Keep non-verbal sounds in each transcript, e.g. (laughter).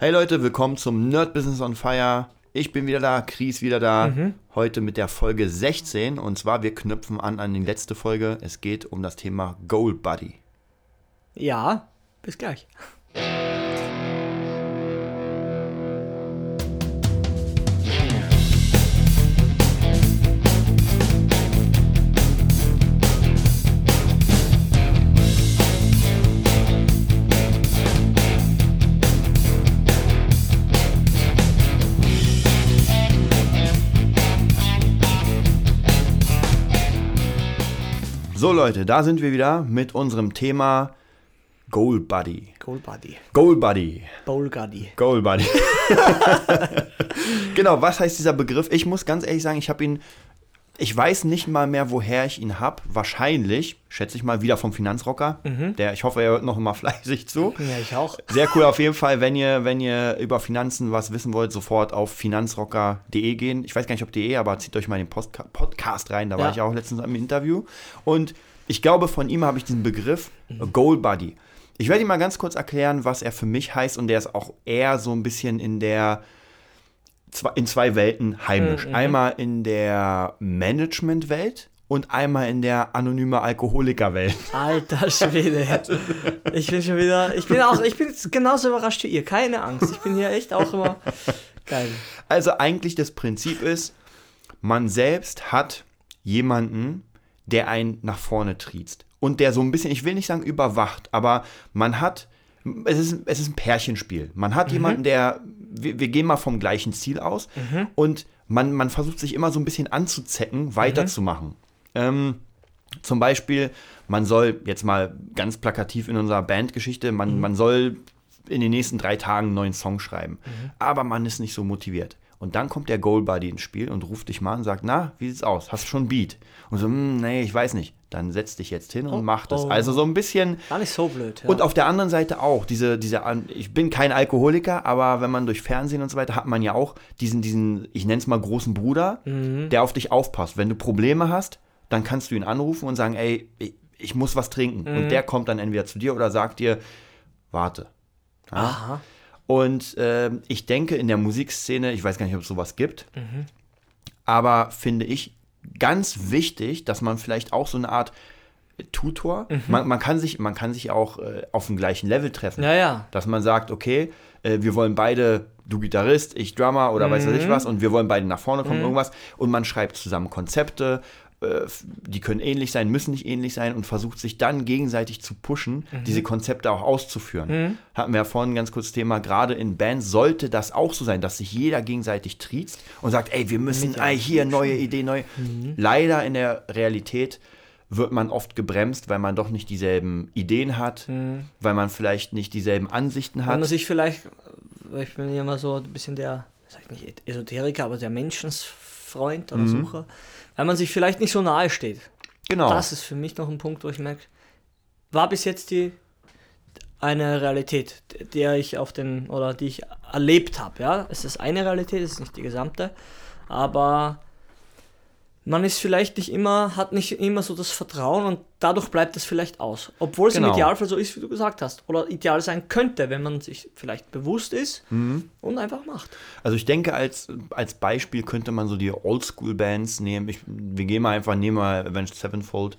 Hey Leute, willkommen zum Nerd Business on Fire. Ich bin wieder da, Chris wieder da. Mhm. Heute mit der Folge 16. Und zwar, wir knüpfen an an die letzte Folge. Es geht um das Thema Goal Buddy. Ja, bis gleich. Leute, da sind wir wieder mit unserem Thema Goal Buddy. Goal Buddy. Goal Buddy. Bowl Buddy. Goal Buddy. (laughs) genau, was heißt dieser Begriff? Ich muss ganz ehrlich sagen, ich habe ihn, ich weiß nicht mal mehr, woher ich ihn habe. Wahrscheinlich, schätze ich mal, wieder vom Finanzrocker. Der, ich hoffe, er hört noch mal (laughs) fleißig zu. Ja, ich auch. Sehr cool auf jeden Fall, wenn ihr, wenn ihr über Finanzen was wissen wollt, sofort auf finanzrocker.de gehen. Ich weiß gar nicht, ob de, aber zieht euch mal den Postka Podcast rein, da war Ja. ich auch letztens im Interview. Und ich glaube, von ihm habe ich diesen Begriff Goal Buddy. Ich werde ihm mal ganz kurz erklären, was er für mich heißt und der ist auch eher so ein bisschen in der in zwei Welten heimisch. Einmal in der Management-Welt und einmal in der anonyme Alkoholiker-Welt. Alter Schwede. Ich bin schon wieder. Ich bin auch. Ich bin genauso überrascht wie ihr. Keine Angst. Ich bin hier echt auch immer. Geil. Also eigentlich das Prinzip ist, man selbst hat jemanden, der einen nach vorne triezt. Und der so ein bisschen, ich will nicht sagen überwacht, aber man hat, es ist, es ist ein Pärchenspiel. Man hat jemanden, der, wir, wir gehen mal vom gleichen Ziel aus und man, man versucht sich immer so ein bisschen anzuzecken, weiterzumachen. Ähm, zum Beispiel, man soll jetzt mal ganz plakativ in unserer Bandgeschichte, man, man soll in den nächsten drei Tagen einen neuen Song schreiben. Aber man ist nicht so motiviert. Und dann kommt der Goal Buddy ins Spiel und ruft dich mal und sagt, na, wie sieht's aus? Hast du schon Beat? Und so, hm, nee, ich weiß nicht. Dann setz dich jetzt hin und mach das. oh. Also so ein bisschen, Gar nicht so blöd. Ja. und auf der anderen Seite auch, diese, diese, ich bin kein Alkoholiker, aber wenn man durch Fernsehen und so weiter hat man ja auch diesen, diesen, ich nenne es mal großen Bruder, der auf dich aufpasst. Wenn du Probleme hast, dann kannst du ihn anrufen und sagen, ey, ich, muss was trinken. Und der kommt dann entweder zu dir oder sagt dir, warte. Ja? Aha. Und ähm, ich denke, in der Musikszene, ich weiß gar nicht, ob es sowas gibt, aber finde ich ganz wichtig, dass man vielleicht auch so eine Art Tutor, man, man, kann sich, man kann sich auch äh, auf dem gleichen Level treffen. Ja, ja. Dass man sagt, okay, äh, wir wollen beide, du Gitarrist, ich Drummer oder weiß weiß ich was, und wir wollen beide nach vorne kommen, irgendwas. Und man schreibt zusammen Konzepte, äh, die können ähnlich sein, müssen nicht ähnlich sein und versucht sich dann gegenseitig zu pushen, diese Konzepte auch auszuführen. Hatten wir ja vorhin ein ganz kurzes Thema, gerade in Bands sollte das auch so sein, dass sich jeder gegenseitig triezt und sagt, ey, wir müssen ey, hier neue Idee, neue. Leider in der Realität wird man oft gebremst, weil man doch nicht dieselben Ideen hat, weil man vielleicht nicht dieselben Ansichten Wenn hat. man sich vielleicht. weil Ich bin ja immer so ein bisschen der. Sag ich nicht Esoteriker, aber der Menschensfreund oder Sucher. Weil man sich vielleicht nicht so nahe steht. genau. Das ist für mich noch ein Punkt, wo ich merke, war bis jetzt die eine Realität, der ich auf den oder die ich erlebt habe. Ja, es ist eine Realität, es ist nicht die gesamte, aber man ist vielleicht nicht immer, hat nicht immer so das Vertrauen und dadurch bleibt es vielleicht aus. Obwohl es Genau. im Idealfall so ist, wie du gesagt hast. Oder ideal sein könnte, wenn man sich vielleicht bewusst ist und einfach macht. Also ich denke, als, als Beispiel könnte man so die Oldschool-Bands nehmen. Ich, wir gehen mal einfach, nehmen mal Avenged Sevenfold.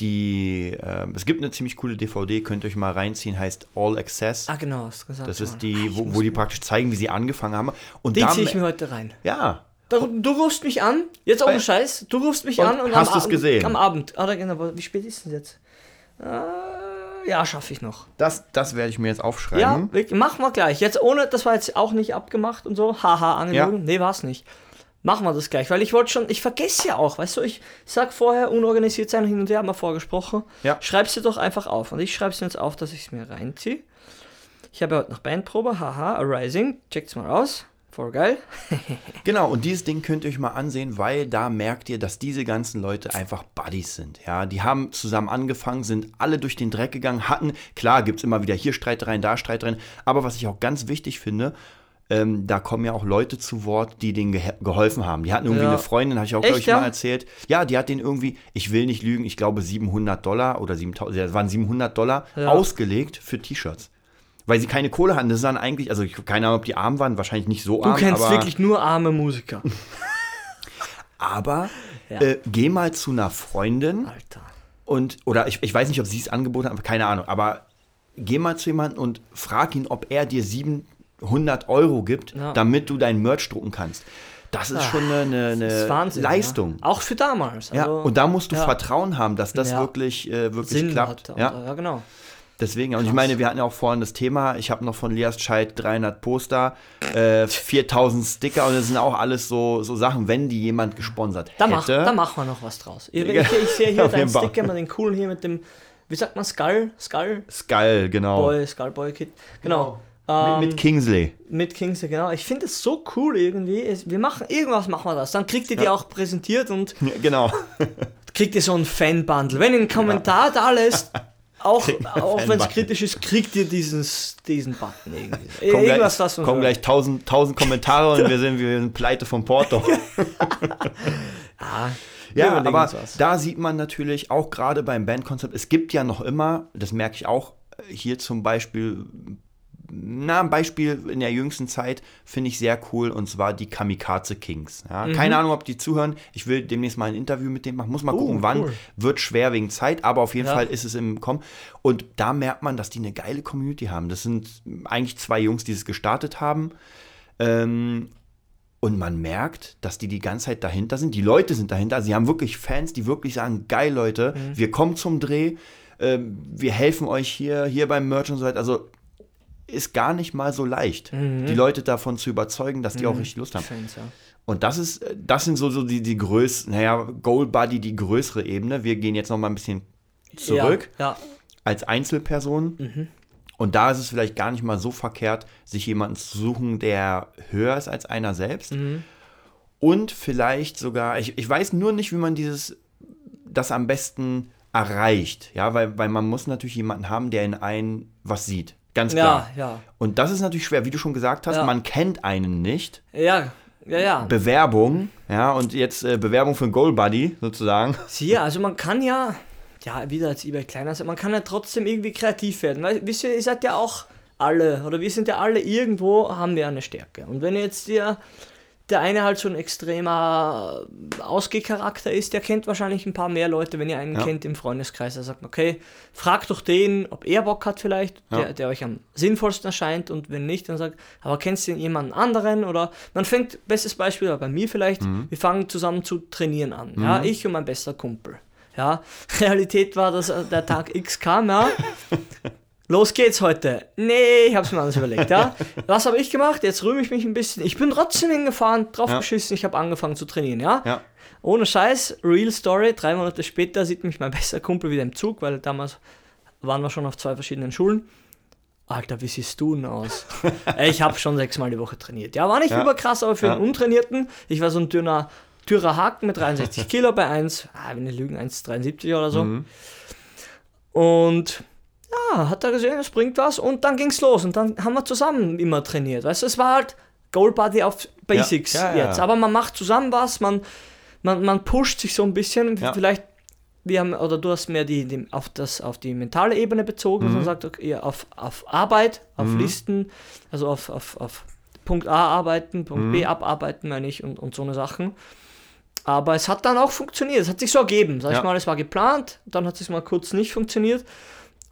Die, ähm, es gibt eine ziemlich coole DVD, könnt ihr euch mal reinziehen, heißt All Access. Ah, genau, hast du gesagt. das ist die, wo, wo die praktisch zeigen, wie sie angefangen haben. Und Die ziehe ich mir heute rein. Ja, Du, rufst mich an, jetzt ohne Äh, Scheiß, du rufst mich und an und hast Abend- gesehen? am Abend. Ah, genau, wie spät ist denn jetzt? Äh, ja, schaffe ich noch. das, das werde ich mir jetzt Ja, aufschreiben. wirklich, machen wir gleich. Jetzt ohne, das war jetzt auch nicht abgemacht und so, haha, angelogen. Ja. Nee, war's nicht. Machen wir das gleich, weil ich wollte schon, ich vergesse ja auch, weißt du, ich sag vorher, unorganisiert sein hin und her, haben wir vorgesprochen. Ja. Schreib's dir doch einfach auf. Und ich schreib's mir jetzt auf, dass ich es mir reinziehe. Ich habe heute noch Bandprobe, haha, Arising, checkt's mal aus. Voll geil. (laughs) Genau, und dieses Ding könnt ihr euch mal ansehen, weil da merkt ihr, dass diese ganzen Leute einfach Buddies sind. Ja, die haben zusammen angefangen, sind alle durch den Dreck gegangen, hatten, klar, gibt es immer wieder hier Streitereien, da Streitereien, aber was ich auch ganz wichtig finde, ähm, da kommen ja auch Leute zu Wort, die denen gehe geholfen haben. Die hatten irgendwie Ja. eine Freundin, habe ich auch, glaube ich, ja? mal erzählt. Ja, die hat den irgendwie, ich will nicht lügen, ich glaube 700 Dollar oder 7000, ja, das waren 700 Dollar Ja. ausgelegt für T-Shirts. Weil sie keine Kohle hatten. Das ist dann eigentlich, also ich keine Ahnung, ob die arm waren, wahrscheinlich nicht so Du arm. kennst aber, wirklich nur arme Musiker. (laughs) Aber Ja. äh, geh mal zu einer Freundin Alter. und, oder ich, ich weiß nicht, ob sie es angeboten hat, keine Ahnung, aber geh mal zu jemandem und frag ihn, ob er dir 700 Euro gibt, Ja. damit du dein Merch drucken kannst. Das ist schon eine, eine, eine Wahnsinn. Leistung. Ja. Auch für damals. Ja, Also, und da musst du ja. Vertrauen haben, dass das Ja. wirklich, äh, wirklich Sinn klappt. hat. Ja. Ja, genau. Deswegen, und ich meine, wir hatten ja auch vorhin das Thema, ich habe noch von Lias Scheid 300 Poster, äh, 4000 Sticker und das sind auch alles so, so Sachen, wenn die jemand gesponsert Da, hätte. mach, da machen wir noch was draus. Ich, Ja. ich, ich sehe hier (laughs) deinen. Sticker, mal den coolen hier mit dem, wie sagt man, Skull? Skull? Skull, genau. Boy, Skullboy Kid. Genau. Mit, Ähm, mit Kingsley. Mit Kingsley, genau. Ich finde es so cool irgendwie. Es, wir machen, irgendwas machen wir das. Dann kriegt ihr die auch präsentiert und (laughs) Ja, genau. (laughs) kriegt ihr so ein Fan-Bundle. Wenn ihr einen Kommentar da lässt, auch, auch wenn es kritisch ist, kriegt ihr dieses, diesen Button irgendwie. Kommen Irgendwas, gleich, kommen gleich 1000, 1000 Kommentare und wir sind, wir sind pleite vom Porto. Ah, Ja, (laughs) aber da sieht man natürlich auch gerade beim Bandkonzept, es gibt ja noch immer, das merke ich auch, hier zum Beispiel, na, ein Beispiel in der jüngsten Zeit finde ich sehr cool und zwar die Kamikaze Kings. Ja, Mhm. Keine Ahnung, ob die zuhören. Ich will demnächst mal ein Interview mit denen machen. Muss mal Oh, gucken, wann. cool. Wird schwer wegen Zeit, aber auf jeden Ja. Fall ist es im Kommen. Und da merkt man, dass die eine geile Community haben. Das sind eigentlich zwei Jungs, die es gestartet haben. Ähm, und man merkt, dass die die ganze Zeit dahinter sind. Die Leute sind dahinter. Sie haben wirklich Fans, die wirklich sagen, geil Leute, Mhm. wir kommen zum Dreh, ähm, wir helfen euch hier, hier beim Merch und so weiter. Also ist gar nicht mal so leicht, Mhm. die Leute davon zu überzeugen, dass die auch richtig Lust haben. Fans, ja. Und das ist, äh, das sind so, so die, die größten, naja, Goal Buddy, die größere Ebene. Wir gehen jetzt noch mal ein bisschen zurück Ja, ja. als Einzelperson. Mhm. Und da ist es vielleicht gar nicht mal so verkehrt, sich jemanden zu suchen, der höher ist als einer selbst. Mhm. Und vielleicht sogar, ich, ich weiß nur nicht, wie man dieses, das am besten erreicht. Ja, weil, weil man muss natürlich jemanden haben, der in einen was sieht. Ganz klar. Ja, ja. Und das ist natürlich schwer, wie du schon gesagt hast, Ja. man kennt einen nicht. Ja, ja, ja. Bewerbung, ja, und jetzt äh, Bewerbung für einen Goal Buddy sozusagen. Siehe, also man kann ja, ja, wieder als eBay kleiner sein, man kann ja trotzdem irgendwie kreativ werden. Weil, wisst ihr, ihr seid ja auch alle, oder wir sind ja alle irgendwo, haben wir eine Stärke. Und wenn jetzt der, der eine halt so ein extremer Ausgehcharakter ist, der kennt wahrscheinlich ein paar mehr Leute, wenn ihr einen Ja. kennt im Freundeskreis. Da sagt okay, fragt doch den, ob er Bock hat vielleicht, Ja. der, der euch am sinnvollsten erscheint und wenn nicht, dann sagt, aber kennst du jemanden anderen oder man fängt, bestes Beispiel bei mir vielleicht, Mhm. wir fangen zusammen zu trainieren an. Ja, ich und mein bester Kumpel. Ja, (laughs) Realität war, dass äh, der Tag X kam, ja. (laughs) Los geht's heute. Nee, ich hab's mir anders überlegt, ja. (laughs) Was habe ich gemacht? Jetzt rühme ich mich ein bisschen. Ich bin trotzdem hingefahren, drauf Ja. ich habe angefangen zu trainieren, ja. Ja. Ohne Scheiß, Real Story, drei Monate später sieht mich mein (laughs) bester Kumpel wieder im Zug, weil damals waren wir schon auf zwei verschiedenen Schulen. Alter, wie siehst du denn aus? (laughs) Ich habe schon sechsmal die Woche trainiert. Ja, war nicht Ja. überkrass, aber für einen Untrainierten, ich war so ein dünner, dürrer Haken mit 63 Kilo bei 1, ah, wenn ich lügen, 1,73 oder so. Mhm. Und ja, hat er gesehen, es bringt was und dann ging's los und dann haben wir zusammen immer trainiert. Weißt du, es war halt Goal Body auf Basics Ja, ja, jetzt, aber man macht zusammen was, man, man, man pusht sich so ein bisschen, vielleicht wir haben, oder du hast mehr die, die, auf, das, auf die mentale Ebene bezogen, man sagt, okay, auf, auf Arbeit, auf Listen, also auf, auf, auf Punkt A arbeiten, Punkt B abarbeiten, meine ich, und, und so eine Sachen. Aber es hat dann auch funktioniert, es hat sich so ergeben, sag Ja. ich mal, es war geplant, dann hat es mal kurz nicht funktioniert.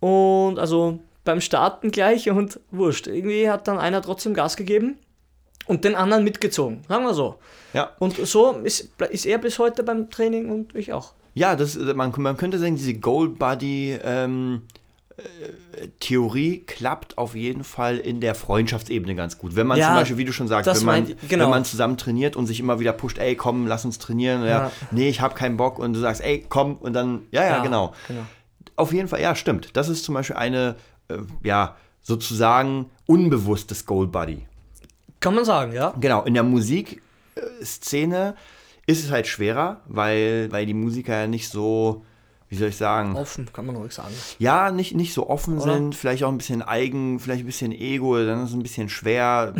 Und also beim Starten gleich und wurscht. Irgendwie hat dann einer trotzdem Gas gegeben und den anderen mitgezogen, sagen wir so. Ja. Und so ist, ist er bis heute beim Training und ich auch. Ja, das, man, man könnte sagen, diese Gold Buddy ähm, äh, Theorie klappt auf jeden Fall in der Freundschaftsebene ganz gut. Wenn man Ja, zum Beispiel, wie du schon sagst, wenn man, meint- genau. wenn man zusammen trainiert und sich immer wieder pusht, ey, komm, lass uns trainieren, ja, Ja. nee, ich habe keinen Bock und du sagst, ey, komm und dann, ja, ja, genau. genau. Auf jeden Fall, ja, stimmt. Das ist zum Beispiel eine, äh, ja, sozusagen unbewusstes Gold Buddy. Kann man sagen, ja. Genau, in der Musikszene ist es halt schwerer, weil, weil die Musiker ja nicht so, wie soll ich sagen, Offen, kann man ruhig sagen. ja, nicht, nicht so offen Oder? sind, vielleicht auch ein bisschen eigen, vielleicht ein bisschen Ego, dann ist es ein bisschen schwer.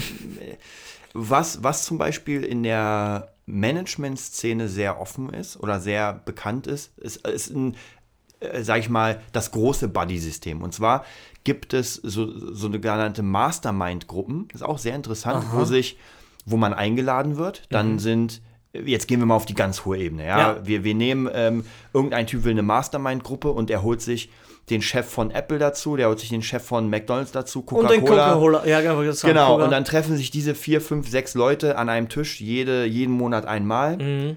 was, was zum Beispiel in der Management-Szene sehr offen ist oder sehr bekannt ist, ist, ist ein äh, sag ich mal, das große Buddy-System. Und zwar gibt es so, so eine genannte Mastermind-Gruppen, das ist auch sehr interessant, wo sich, wo man eingeladen wird, dann sind Jetzt gehen wir mal auf die ganz hohe Ebene. Ja? Ja. Wir, wir nehmen, ähm, irgendein Typ will eine Mastermind-Gruppe und er holt sich den Chef von Apple dazu, der holt sich den Chef von McDonalds dazu, Und den Coca-Cola. Coca-Cola. Ja, genau. Genau, Coca. und dann treffen sich diese vier, fünf, sechs Leute an einem Tisch jede, jeden Monat einmal Mhm.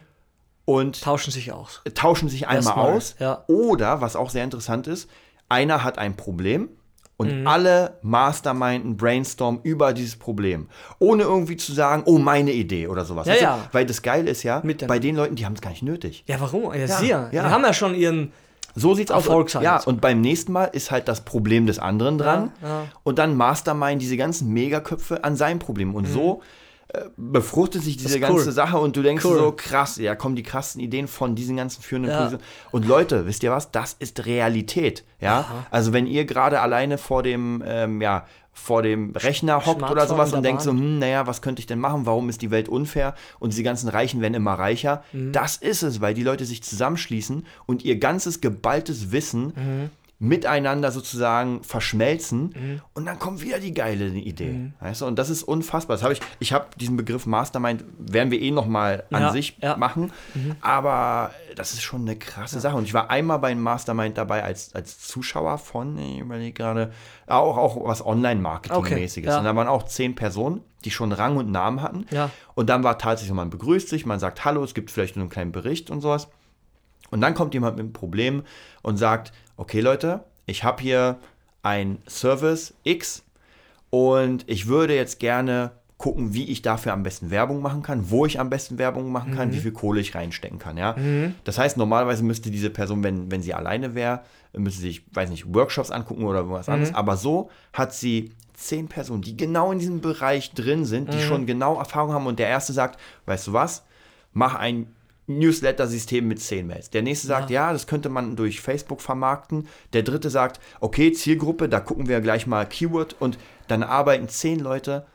Und tauschen sich aus. tauschen sich einmal Erstmal, aus. ja. Oder, was auch sehr interessant ist, einer hat ein Problem und Mhm. alle masterminden, brainstormen über dieses Problem. Ohne irgendwie zu sagen, oh, meine Idee oder sowas. Ja, du? ja. Weil das Geile ist ja, bei den Leuten, die haben es gar nicht nötig. Ja, warum? Ja, Ja, sie ja. Die haben ja schon ihren. So sieht's aus. Ja, und beim nächsten Mal ist halt das Problem des anderen dran. Und dann Mastermind diese ganzen Megaköpfe an seinem Problem. Und so äh, befruchtet sich diese ist cool. ganze Sache und du denkst Cool. so, krass, ja, kommen die krassen Ideen von diesen ganzen führenden Ja. Positionen. Und Leute, wisst ihr was? Das ist Realität. Ja, also wenn ihr gerade alleine vor dem, ähm, ja, vor dem Rechner hockt oder sowas und denkt so, hm, naja, was könnte ich denn machen? Warum ist die Welt unfair? Und diese ganzen Reichen werden immer reicher. Mhm. Das ist es, weil die Leute sich zusammenschließen und ihr ganzes geballtes Wissen Mhm. Miteinander sozusagen verschmelzen Mhm. und dann kommt wieder die geile Idee. Weißt du? Und das ist unfassbar. Das habe ich, ich habe diesen Begriff Mastermind, werden wir eh nochmal an Ja, sich ja. Mhm. machen, aber das ist schon eine krasse Sache. Und ich war einmal beim Mastermind dabei als, als Zuschauer von, ich überlege gerade, auch, auch was Online-Marketing-mäßiges. Okay, ja. Und da waren auch zehn Personen, die schon Rang und Namen hatten. Ja. Und dann war tatsächlich, man begrüßt sich, man sagt Hallo, es gibt vielleicht nur einen kleinen Bericht und sowas. Und dann kommt jemand mit einem Problem und sagt, okay Leute, ich habe hier ein Service X und ich würde jetzt gerne gucken, wie ich dafür am besten Werbung machen kann, wo ich am besten Werbung machen kann, wie viel Kohle ich reinstecken kann. Ja? Das heißt, normalerweise müsste diese Person, wenn, wenn sie alleine wäre, müsste sich, weiß nicht, Workshops angucken oder was anderes. Aber so hat sie zehn Personen, die genau in diesem Bereich drin sind, die schon genau Erfahrung haben und der erste sagt, weißt du was, mach ein Newsletter-System mit 10 Mails. Der nächste sagt, ja. das könnte man durch Facebook vermarkten. Der dritte sagt, okay, Zielgruppe, da gucken wir gleich mal Keyword und dann arbeiten 10 Leute,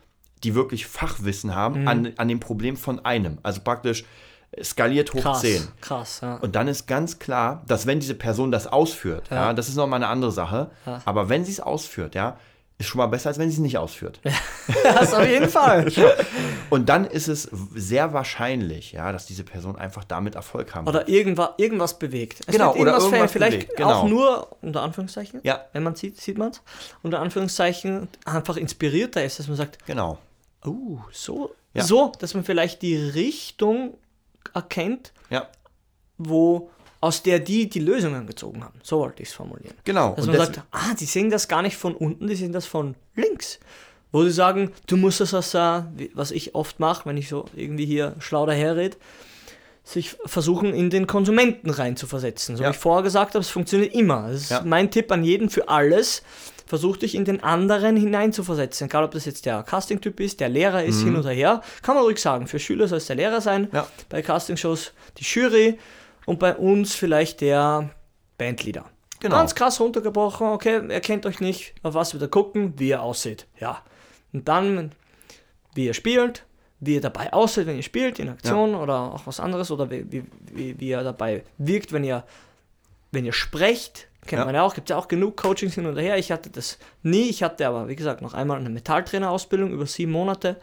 die wirklich Fachwissen haben, an, an dem Problem von einem. Also praktisch äh, skaliert hoch Krass. 10. Krass, ja. Und dann ist ganz klar, dass wenn diese Person das ausführt, ja, das ist nochmal eine andere Sache, aber wenn sie es ausführt, ja, ist schon mal besser, als wenn sie es nicht ausführt. (laughs) Das auf jeden Fall. Und dann ist es sehr wahrscheinlich, ja, dass diese Person einfach damit Erfolg haben Oder irgendwas, irgendwas bewegt. Es Genau, wird oder irgendwas irgendwas verändert. bewegt, Vielleicht genau. auch nur, unter Anführungszeichen, Ja. wenn man sieht, sieht man es, unter Anführungszeichen einfach inspirierter ist, dass man sagt, Genau. oh, so, Ja. so, dass man vielleicht die Richtung erkennt, Ja, wo aus der die die Lösungen gezogen haben. So wollte ich es formulieren. genau. Dass Und man sagt, ah, die sehen das gar nicht von unten, die sehen das von links. Wo sie sagen, du musst das wie- was ich oft mache, wenn ich so irgendwie hier schlau daherrede, sich versuchen, in den Konsumenten reinzuversetzen. So Ja. wie ich vorher gesagt habe, es funktioniert immer. Das ist Ja. mein Tipp an jeden für alles. Versuch dich in den anderen hineinzuversetzen. Egal, ob das jetzt der Casting-Typ ist, der Lehrer ist, hin oder her. Kann man ruhig sagen. Für Schüler soll es der Lehrer sein. Mhm. Ja. Bei Castingshows die Jury. Und bei uns vielleicht der Bandleader. Genau. Ganz krass runtergebrochen. Okay, ihr kennt euch nicht. Auf was wir da gucken, wie ihr aussieht. Ja. Und dann, wie ihr spielt, wie ihr dabei aussieht, wenn ihr spielt, in Aktion oder auch was anderes. Oder wie, wie, wie, wie ihr dabei wirkt, wenn ihr, wenn ihr sprecht. Kennt Ja. man ja auch, gibt ja auch genug Coachings hin und her. Ich hatte das nie. Ich hatte aber, wie gesagt, noch einmal eine Metalltrainerausbildung über sieben Monate.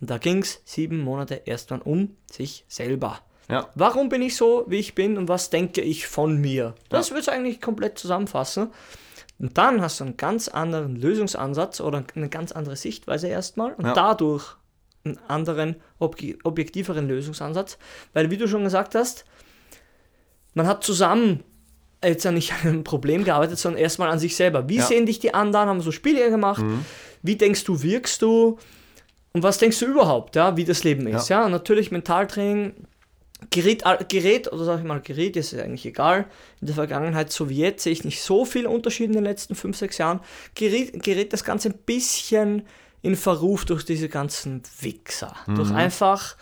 Und da ging es sieben Monate erstmal um sich selber. Ja, Warum bin ich so, wie ich bin und was denke ich von mir? Das würde es eigentlich komplett zusammenfassen. Und dann hast du einen ganz anderen Lösungsansatz oder eine ganz andere Sichtweise erstmal und Ja. dadurch einen anderen, obje- objektiveren Lösungsansatz. Weil, wie du schon gesagt hast, man hat zusammen jetzt ja nicht an einem Problem gearbeitet, sondern erstmal an sich selber. Wie Ja. sehen dich die anderen? Haben so Spiele gemacht? Wie denkst du, wirkst du? Und was denkst du überhaupt, ja, wie das Leben ist? Ja, und natürlich Mentaltraining gerät, gerät, oder sag ich mal, gerät, ist eigentlich egal. In der Vergangenheit, so wie jetzt, sehe ich nicht so viel Unterschied in den letzten 5, 6 Jahren. Gerät, gerät das Ganze ein bisschen in Verruf durch diese ganzen Wichser. Durch einfach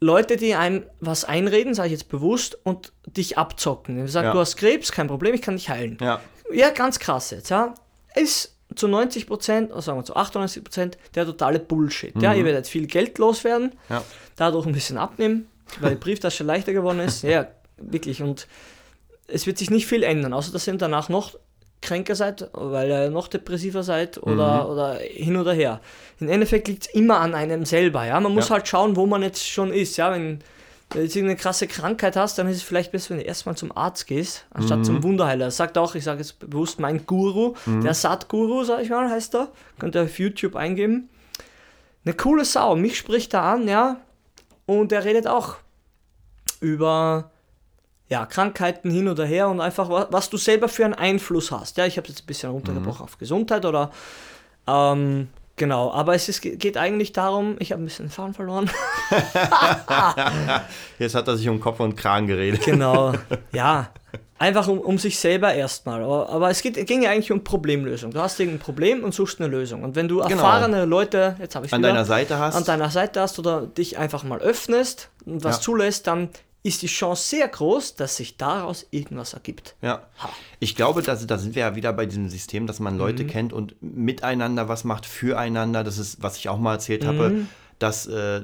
Leute, die einem was einreden, sage ich jetzt bewusst, und dich abzocken. Die sagen, Ja. du hast Krebs, kein Problem, ich kann dich heilen. ja, Ja, ganz krass jetzt, ja. Ist zu 90 Prozent, oder sagen wir zu 98 Prozent, der totale Bullshit. Ja, ihr werdet viel Geld loswerden, ja, dadurch ein bisschen abnehmen, weil die Brieftasche leichter geworden ist. Ja, wirklich. Und es wird sich nicht viel ändern, außer dass ihr danach noch kränker seid, weil ihr noch depressiver seid oder, Mhm. oder hin oder her. Im Endeffekt liegt es immer an einem selber, ja. Man muss Ja. halt schauen, wo man jetzt schon ist, ja. Wenn du jetzt irgendeine krasse Krankheit hast, dann ist es vielleicht besser, wenn du erstmal zum Arzt gehst, anstatt Mhm. zum Wunderheiler. Das sagt auch, ich sage jetzt bewusst mein Guru, der Satguru, sag ich mal, heißt er. Könnt ihr auf YouTube eingeben. Eine coole Sau, mich spricht er an, ja. Und er redet auch über ja, Krankheiten hin oder her und einfach, was, was du selber für einen Einfluss hast. Ja, ich habe jetzt ein bisschen runtergebrochen auf Gesundheit oder ähm, genau, aber es ist, geht eigentlich darum, ich habe ein bisschen Faden verloren. (laughs) Jetzt hat er sich um Kopf und Kragen geredet. genau, ja. Einfach um, um sich selber erstmal. Aber, aber es geht, ging ja eigentlich um Problemlösung. Du hast irgendein Problem und suchst eine Lösung. Und wenn du Genau. erfahrene Leute, jetzt habe ich An deiner Seite hast. an deiner Seite hast oder dich einfach mal öffnest und was Ja. zulässt, dann ist die Chance sehr groß, dass sich daraus irgendwas ergibt. Ja. Ha. Ich glaube, da, da sind wir ja wieder bei diesem System, dass man Leute kennt und miteinander was macht, füreinander. Das ist, was ich auch mal erzählt habe, dass äh,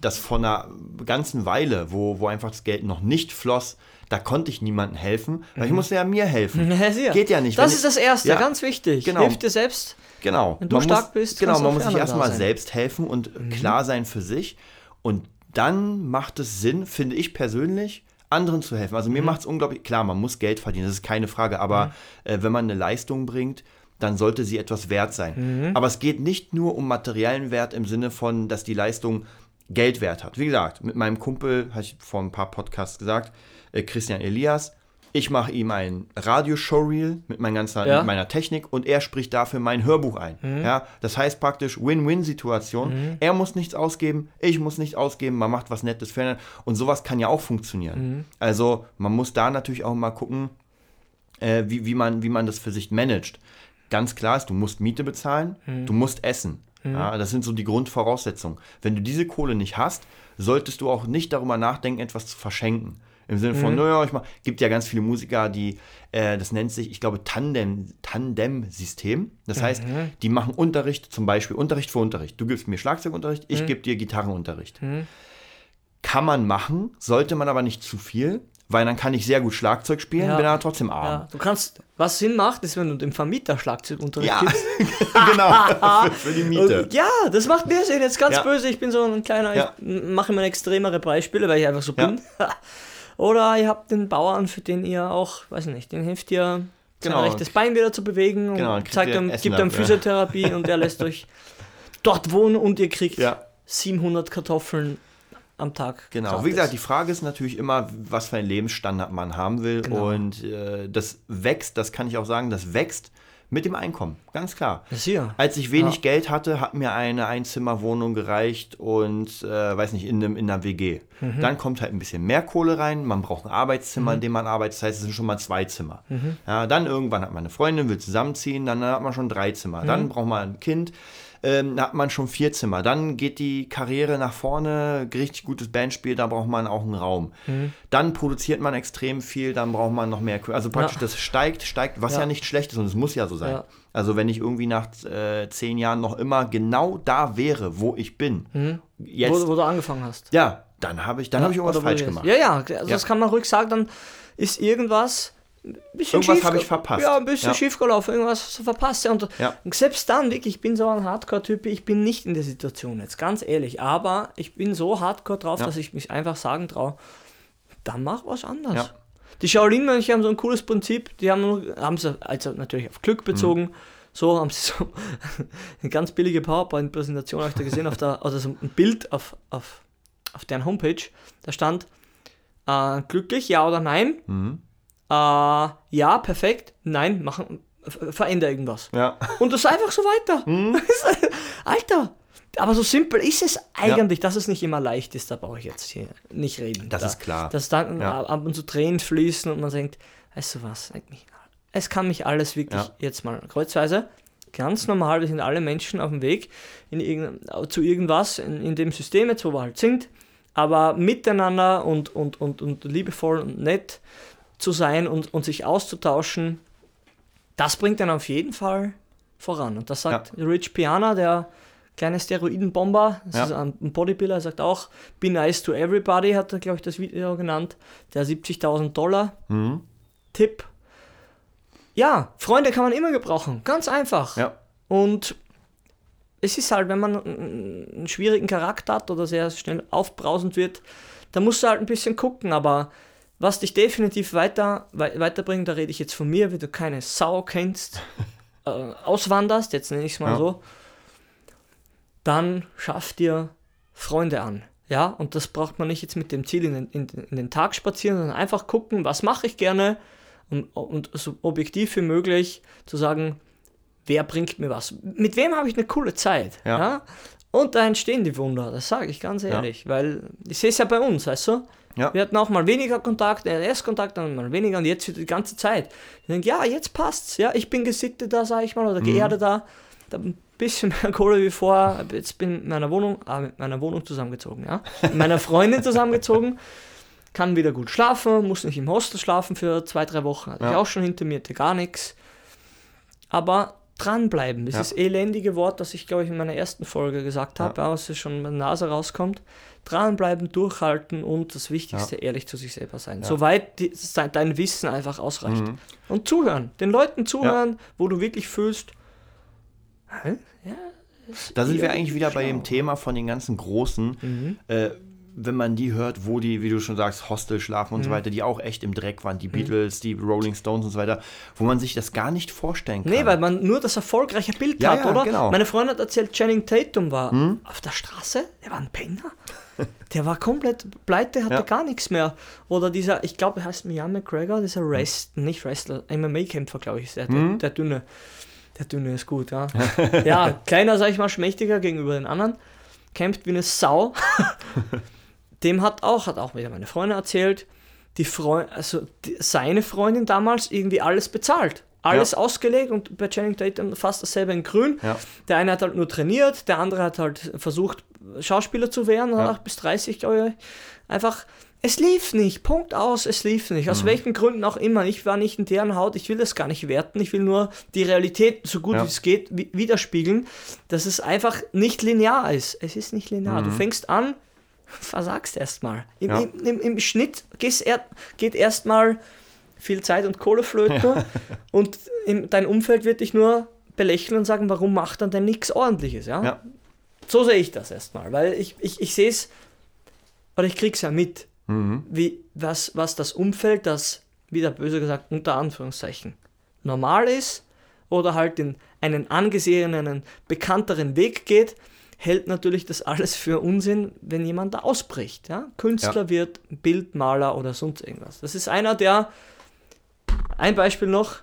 das von einer ganzen Weile, wo, wo einfach das Geld noch nicht floss, da konnte ich niemandem helfen, weil ich musste ja mir helfen. (laughs) Ja. Geht ja nicht. Das ist das Erste, Ja, ganz wichtig. genau. Hilf dir selbst. Genau. Wenn du man stark muss, bist, genau, man muss sich erstmal. Mhm. selbst helfen und klar sein für sich. Und dann macht es Sinn, finde ich persönlich, anderen zu helfen. Also Mhm. mir macht es unglaublich, klar, man muss Geld verdienen, das ist keine Frage, aber Mhm. äh, wenn man eine Leistung bringt, dann sollte sie etwas wert sein. Mhm. Aber es geht nicht nur um materiellen Wert im Sinne von, dass die Leistung Geld wert hat. Wie gesagt, mit meinem Kumpel, habe ich vor ein paar Podcasts gesagt, äh, Christian Elias, ich mache ihm ein Radio-Showreel mit, mein ganzer, Ja. mit meiner Technik und er spricht dafür mein Hörbuch ein. Mhm. Ja, das heißt praktisch Win-Win-Situation. Er muss nichts ausgeben, ich muss nichts ausgeben, man macht was Nettes für ihn. Und sowas kann ja auch funktionieren. Mhm. Also man muss da natürlich auch mal gucken, äh, wie, wie, man, wie man das für sich managt. Ganz klar ist, du musst Miete bezahlen, Mhm. du musst essen. Ja, das sind so die Grundvoraussetzungen. Wenn du diese Kohle nicht hast, solltest du auch nicht darüber nachdenken, etwas zu verschenken. Im Sinne Mhm. von, naja, ich mach, gibt ja ganz viele Musiker, die, äh, das nennt sich, ich glaube, Tandem, Tandem-System. Das heißt, Mhm. die machen Unterricht, zum Beispiel Unterricht für Unterricht. Du gibst mir Schlagzeugunterricht, Mhm. ich gebe dir Gitarrenunterricht. Kann man machen, sollte man aber nicht zu viel, weil dann kann ich sehr gut Schlagzeug spielen, Ja. bin aber trotzdem arm. Ja, du kannst, was Sinn macht, ist, wenn du dem Vermieter Schlagzeugunterricht Ja, gibst. (laughs) genau, (laughs) für, für die Miete. Und ja, das macht mir Sinn. Jetzt ganz Ja. böse, ich bin so ein kleiner, ich mache immer extremere Beispiele, weil ich einfach so bin. (laughs) Oder ihr habt den Bauern, für den ihr auch, weiß ich nicht, den hilft ihr, sein Genau. rechtes Bein wieder zu bewegen und Genau, zeigt Essen gibt ihm dafür. Physiotherapie und der lässt euch (laughs) dort wohnen und ihr kriegt Ja. 700 Kartoffeln am Tag. Genau, gratis. wie gesagt, die Frage ist natürlich immer, was für einen Lebensstandard man haben will. Genau. Und äh, das wächst, das kann ich auch sagen, das wächst mit dem Einkommen, ganz klar. Hier. Als ich wenig Ja. Geld hatte, hat mir eine Einzimmerwohnung gereicht und, äh, weiß nicht, in, einem, in einer WG. Mhm. Dann kommt halt ein bisschen mehr Kohle rein, man braucht ein Arbeitszimmer, in dem man arbeitet, das heißt, es sind schon mal zwei Zimmer. Mhm. Ja, dann irgendwann hat man eine Freundin, will zusammenziehen, dann hat man schon drei Zimmer. Mhm. Dann braucht man ein Kind, ähm, da hat man schon vier Zimmer. Dann geht die Karriere nach vorne, richtig gutes Bandspiel, da braucht man auch einen Raum. Mhm. Dann produziert man extrem viel, dann braucht man noch mehr. Also praktisch, Ja. das steigt, steigt, was ja. Ja. nicht schlecht ist und es muss ja so sein. Ja. Also wenn ich irgendwie nach äh, zehn Jahren noch immer genau da wäre, wo ich bin, jetzt, Wo, wo du angefangen hast. ja, dann habe ich, dann habe ich irgendwas falsch gemacht. Ja, ja, also das kann man ruhig sagen, dann ist irgendwas Irgendwas habe ich verpasst. Ja, ein bisschen Ja. schief gelaufen, irgendwas verpasst. Und Ja. selbst dann, wirklich, ich bin so ein Hardcore-Typ, ich bin nicht in der Situation jetzt, ganz ehrlich. Aber ich bin so hardcore drauf, Ja. dass ich mich einfach sagen traue, dann mach was anderes. Ja. Die Shaolin-Mönche haben so ein cooles Prinzip, die haben nur- haben sie also natürlich auf Glück bezogen. Mhm. So haben sie so (laughs) eine ganz billige PowerPoint-Präsentation, habe ich da gesehen, auf der, also so ein Bild auf, auf, auf deren Homepage. Da stand äh, glücklich, ja oder nein. Mhm. Äh, ja, perfekt. Nein, machen, ver- veränder irgendwas. Ja. Und das einfach so weiter. (laughs) Mhm. (laughs) Alter, aber so simpel ist es eigentlich, dass es nicht immer leicht ist, da brauche ich jetzt hier nicht reden. Das da, ist klar. Dass dann Ja. ab und zu Tränen fließen und man denkt, weißt du was, es kann mich alles wirklich Ja. jetzt mal kreuzweise, ganz normal, wir sind alle Menschen auf dem Weg in irgend, zu irgendwas, in, in dem System jetzt, wo wir halt sind, aber miteinander und, und, und, und liebevoll und nett zu sein und, und sich auszutauschen, das bringt dann auf jeden Fall voran. Und das sagt Rich Piana, der kleine Steroidenbomber, das Ja. ist ein Bodybuilder, er sagt auch, be nice to everybody, hat er, glaube ich, das Video genannt, der 70.000 Dollar Mhm. Tipp. Ja, Freunde kann man immer gebrauchen. Ganz einfach. Ja. Und es ist halt, wenn man einen schwierigen Charakter hat oder sehr schnell aufbrausend wird, dann musst du halt ein bisschen gucken. Aber was dich definitiv weiter, wei weiterbringt, da rede ich jetzt von mir, wenn du keine Sau kennst, (laughs) äh, auswanderst, jetzt nenne ich es mal Ja. so, dann schaff dir Freunde an. Ja, und das braucht man nicht jetzt mit dem Ziel in den, in, in den Tag spazieren, sondern einfach gucken, was mache ich gerne und, und so objektiv wie möglich zu sagen, wer bringt mir was? Mit wem habe ich eine coole Zeit? Ja. Und da entstehen die Wunder, das sage ich ganz ehrlich, weil ich sehe es ja bei uns, weißt du? Ja. Wir hatten auch mal weniger Kontakt, äh, erst Kontakt, dann mal weniger und jetzt die ganze Zeit. Ich denke, ja, jetzt passt's, ja, ich bin gesitteter, sage ich mal, oder geerdeter, da ein bisschen mehr Kohle wie vorher, jetzt bin ich mit meiner Wohnung, ah, mit meiner Wohnung zusammengezogen, ja, mit meiner Freundin zusammengezogen, (laughs) kann wieder gut schlafen, muss nicht im Hostel schlafen für zwei, drei Wochen, hatte ich Ja. auch schon hinter mir, hatte gar nichts. Aber dranbleiben, das Ja. ist elendige Wort, das ich, glaube ich, in meiner ersten Folge gesagt habe, ja. was ja schon mit der Nase rauskommt. Dranbleiben, durchhalten und das Wichtigste, ehrlich zu sich selber sein. Ja. Soweit die, dein Wissen einfach ausreicht. Mhm. Und zuhören, den Leuten zuhören, wo du wirklich fühlst, hä? ja, Da sind wir eigentlich wieder bei schlau. dem Thema von den ganzen Großen. Mhm. Äh, wenn man die hört, wo die, wie du schon sagst, Hostel schlafen und so Mhm. weiter, die auch echt im Dreck waren, die Beatles, die Rolling Stones und so weiter, wo man sich das gar nicht vorstellen kann. Nee, weil man nur das erfolgreiche Bild Ja, hat, ja, oder? genau. Meine Freundin hat erzählt, Channing Tatum war auf der Straße, der war ein Penner. Der war komplett pleite, hatte Ja. gar nichts mehr. Oder dieser, ich glaube, er heißt Ian McGregor, dieser Rest, nicht Wrestler, MMA-Kämpfer, glaube ich, ist der, der, der Dünne. Der Dünne ist gut, ja. (laughs) ja, kleiner, sag ich mal, schmächtiger gegenüber den anderen. Kämpft wie eine Sau. (laughs) Dem hat auch, hat auch wieder meine Freundin erzählt, die Freund, also die, seine Freundin damals irgendwie alles bezahlt. Alles Ja. ausgelegt und bei Channing Tatum fast dasselbe in grün. Ja. Der eine hat halt nur trainiert, der andere hat halt versucht, Schauspieler zu werden, Ja. bis 30, glaube ich. Einfach, es lief nicht, Punkt aus, es lief nicht. Mhm. Aus welchen Gründen auch immer. Ich war nicht in deren Haut, ich will das gar nicht werten, ich will nur die Realität so gut Ja. wie es geht wi- widerspiegeln, dass es einfach nicht linear ist. Es ist nicht linear. Du fängst an, versagst erstmal. Im, Ja. im, im, Im Schnitt er, geht erstmal viel Zeit und Kohle flöten und dein Umfeld wird dich nur belächeln und sagen, warum macht er denn nichts ordentliches, ja? Ja. So sehe ich das erstmal, weil ich, ich, ich sehe es, oder ich krieg's ja mit, Mhm. wie, was, was das Umfeld, das, wieder böse gesagt, unter Anführungszeichen, normal ist oder halt in einen angesehenen, bekannteren Weg geht, hält natürlich das alles für Unsinn, wenn jemand da ausbricht. Ja? Künstler Ja. wird, Bildmaler oder sonst irgendwas. Das ist einer, der, ein Beispiel noch,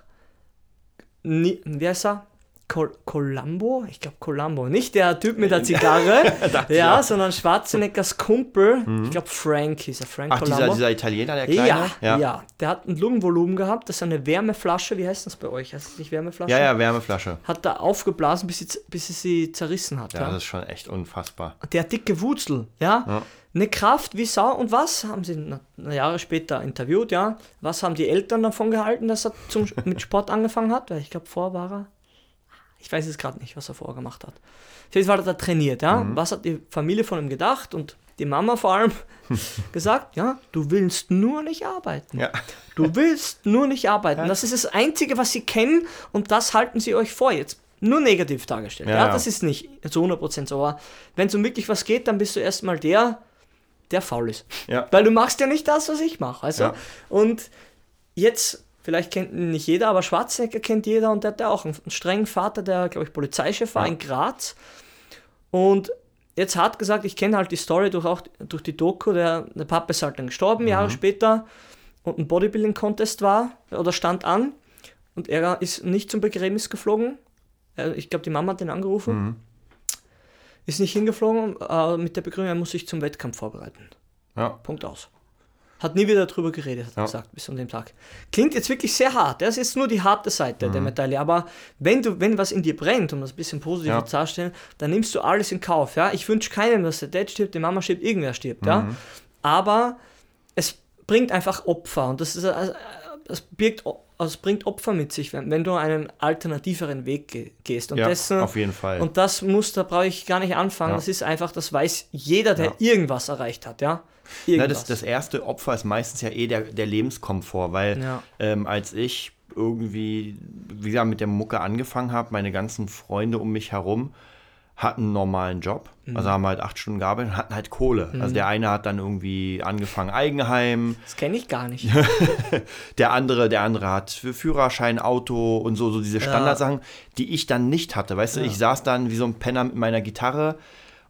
Ni, wie heißt er? Col Columbo? Ich glaube Columbo. Nicht der Typ mit der Zigarre, (laughs) ja, sondern Schwarzeneggers Kumpel. Ich glaube Frank hieß er. Frank Ach, dieser, Columbo. dieser Italiener, der Kleine? ja, ja, Der hat ein Lungenvolumen gehabt. Das ist eine Wärmeflasche. Wie heißt das bei euch? Heißt das nicht Wärmeflasche? Ja, ja, Wärmeflasche. Hat da aufgeblasen, bis sie, bis sie sie zerrissen hat. Ja, Ja, das ist schon echt unfassbar. Der dicke Wutzel, ja? Ja. Eine Kraft wie Sau. Und was haben sie na, Jahre später interviewt, ja? Was haben die Eltern davon gehalten, dass er zum, mit Sport angefangen hat? Weil ich glaube, vorher war er. Ich weiß jetzt gerade nicht, was er vorher gemacht hat. Fall hat er trainiert, ja? Mhm. Was hat die Familie von ihm gedacht und die Mama vor allem (laughs) gesagt? Ja, du willst nur nicht arbeiten. Ja. Du willst nur nicht arbeiten. Das ist das Einzige, was sie kennen und das halten sie euch vor. Jetzt nur negativ dargestellt. Ja, Ja, ja. das ist nicht zu 100% so. Aber wenn es um wirklich was geht, dann bist du erstmal der, der faul ist. Ja. Weil du machst ja nicht das, was ich mache. Also, Ja. Und jetzt, vielleicht kennt ihn nicht jeder, aber Schwarzenegger kennt jeder und der hat ja auch einen, einen strengen Vater, der, glaube ich, Polizeichef war Ja. in Graz. Und jetzt hat gesagt, ich kenne halt die Story durch, auch durch die Doku, der, der Papa ist halt dann gestorben, Jahre Mhm. später und ein Bodybuilding-Contest war oder stand an und er ist nicht zum Begräbnis geflogen. Ich glaube, die Mama hat ihn angerufen. Mhm. Ist nicht hingeflogen mit der Begründung, er muss sich zum Wettkampf vorbereiten. Ja. Punkt aus. Hat nie wieder darüber geredet, hat er Ja. gesagt, bis an dem Tag. Klingt jetzt wirklich sehr hart. Das ist jetzt nur die harte Seite Mhm. der Medaille. Aber wenn du, wenn was in dir brennt, um das ein bisschen positiver Ja. zu darstellen, dann nimmst du alles in Kauf. Ja? Ich wünsche keinem, dass der Dad stirbt, die Mama stirbt, irgendwer stirbt. Ja? Mhm. Aber es bringt einfach Opfer und das, ist, äh, das birgt also es bringt Opfer mit sich, wenn, wenn du einen alternativeren Weg ge gehst. Und Ja, das, äh, auf jeden Fall. Und das muss, da brauche ich gar nicht anfangen. Ja. Das ist einfach, das weiß jeder, der Ja. irgendwas erreicht hat, ja. Na, Irgendwas. das, das erste Opfer ist meistens ja eh der, der Lebenskomfort, weil Ja. ähm, als ich irgendwie, wie gesagt, mit der Mucke angefangen habe, meine ganzen Freunde um mich herum hatten einen normalen Job, Mhm. also haben halt acht Stunden gearbeitet und hatten halt Kohle. Also der eine hat dann irgendwie angefangen Eigenheim, das kenne ich gar nicht. (laughs) der andere, der andere hat für Führerschein, Auto und so, so diese Standardsachen, die ich dann nicht hatte. Weißt du, ich saß dann wie so ein Penner mit meiner Gitarre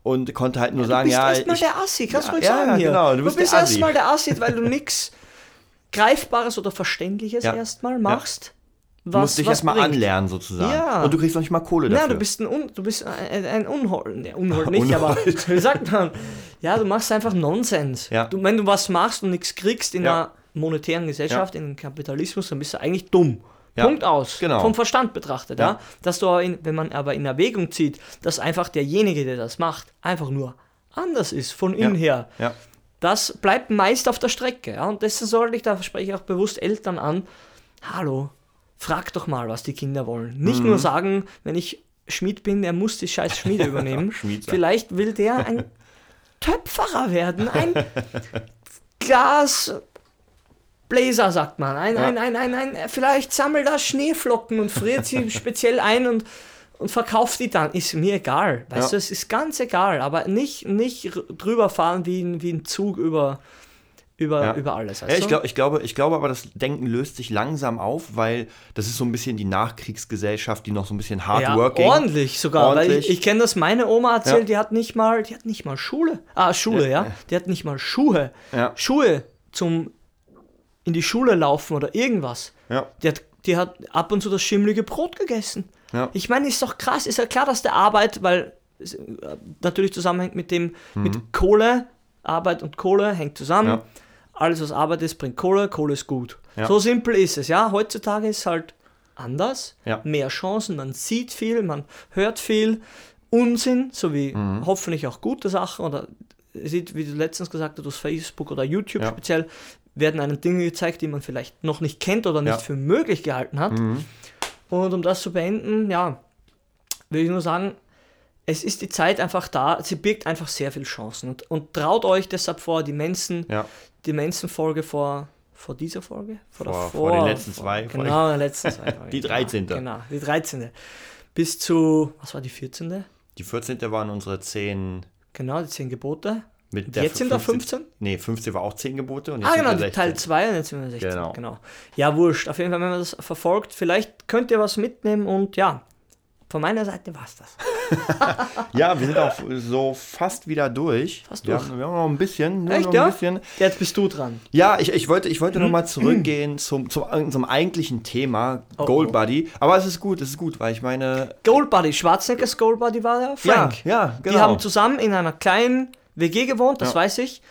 und konnte halt nur Du sagen, bist ja, erstmal der Assi, kannst du Ja, ruhig ja, sagen hier. genau, du bist bist der Assi. erstmal der Assi, weil du nichts Greifbares oder Verständliches Ja. erstmal machst. du Was, musst dich erstmal anlernen sozusagen. Ja. Und du kriegst noch nicht mal Kohle Ja, dafür. du bist ein, Un, du bist ein, ein Unhold. Ne, Unhold nicht, aber wie sagt man? Ja, du machst einfach Nonsens. Ja. Du, wenn du was machst und nichts kriegst in Ja. einer monetären Gesellschaft, in einem Kapitalismus, dann bist du eigentlich dumm. Ja. Punkt aus. Genau. Vom Verstand betrachtet, ja. Ja. Dass du in, wenn man aber in Erwägung zieht, dass einfach derjenige, der das macht, einfach nur anders ist, von innen her. Das bleibt meist auf der Strecke. Ja? Und deswegen sollte ich, da spreche ich auch bewusst Eltern an, hallo, frag doch mal, was die Kinder wollen. Mhm. Nicht nur sagen, wenn ich Schmied bin, der muss die scheiß Schmiede (laughs) übernehmen. Vielleicht will der ein Töpferer werden, ein (laughs) Glas... Bläser, sagt man. Ein, Ja. ein, ein, ein, ein, vielleicht sammelt er Schneeflocken und friert sie (laughs) speziell ein und, und verkauft die dann. Ist mir egal. Weißt Ja. du, es ist ganz egal. Aber nicht, nicht drüber fahren wie ein, wie ein Zug über, über, Ja. über alles. Ja, ich, glaub, ich, glaube, ich glaube aber, das Denken löst sich langsam auf, weil das ist so ein bisschen die Nachkriegsgesellschaft, die noch so ein bisschen ja, hardworking. ordentlich sogar. Weil Ordentlich. ich, ich kenne das, meine Oma erzählt, Ja. die hat nicht mal, die hat nicht mal Schule. Ah, Schule, ja. Ja. Die hat nicht mal Schuhe. Ja. Schuhe zum in die Schule laufen oder irgendwas. Ja. Die hat, die hat ab und zu das schimmlige Brot gegessen. Ja. Ich meine, ist doch krass, ist ja klar, dass der Arbeit, weil es äh, natürlich zusammenhängt mit dem, mit Kohle, Arbeit und Kohle hängt zusammen. Mhm. Ja. Alles, was Arbeit ist, bringt Kohle, Kohle ist gut. Ja. So simpel ist es, ja. Heutzutage ist halt anders, Ja. mehr Chancen, man sieht viel, man hört viel, Unsinn, sowie Mhm. hoffentlich auch gute Sachen oder sieht, wie du letztens gesagt hast, aus Facebook oder YouTube Ja. speziell, werden einem Dinge gezeigt, die man vielleicht noch nicht kennt oder nicht Ja. für möglich gehalten hat. Mhm. Und um das zu beenden, ja, will ich nur sagen, es ist die Zeit einfach da, sie birgt einfach sehr viele Chancen. Und, und traut euch deshalb vor, die Mensen, Ja. die Mensen-Folge vor, vor dieser Folge? Vor- davor? vor den letzten zwei Folgen. Genau, den letzten zwei (laughs) Folgen. Die 13.. Genau, genau, die 13. Bis zu, was war die 14.? Die 14. waren unsere 10 Genau, die 10 Gebote. Mit jetzt sind da 15? Nee, 15 war auch 10 Gebote und jetzt Ah, genau, wir die 16. Teil 2 und jetzt sind wir 16. Genau. Genau. Ja, wurscht. Auf jeden Fall, wenn man das verfolgt, vielleicht könnt ihr was mitnehmen und ja, von meiner Seite war es das. (laughs) Ja, wir sind auch so fast wieder durch. Fast durch. Haben, wir haben noch ein bisschen. Echt, noch ein ja? bisschen. Jetzt bist du dran. Ja, ich, ich wollte, ich wollte Mhm. nochmal (clears throat) zurückgehen zum, zum, zum eigentlichen Thema, Oh, Gold oh. Buddy. Aber es ist gut, es ist gut, weil ich meine. Gold Buddy, Schwarzeneggers Gold Buddy war der Frank. Ja, ja, genau. Die haben zusammen in einer kleinen WG gewohnt, das Ja. weiß ich,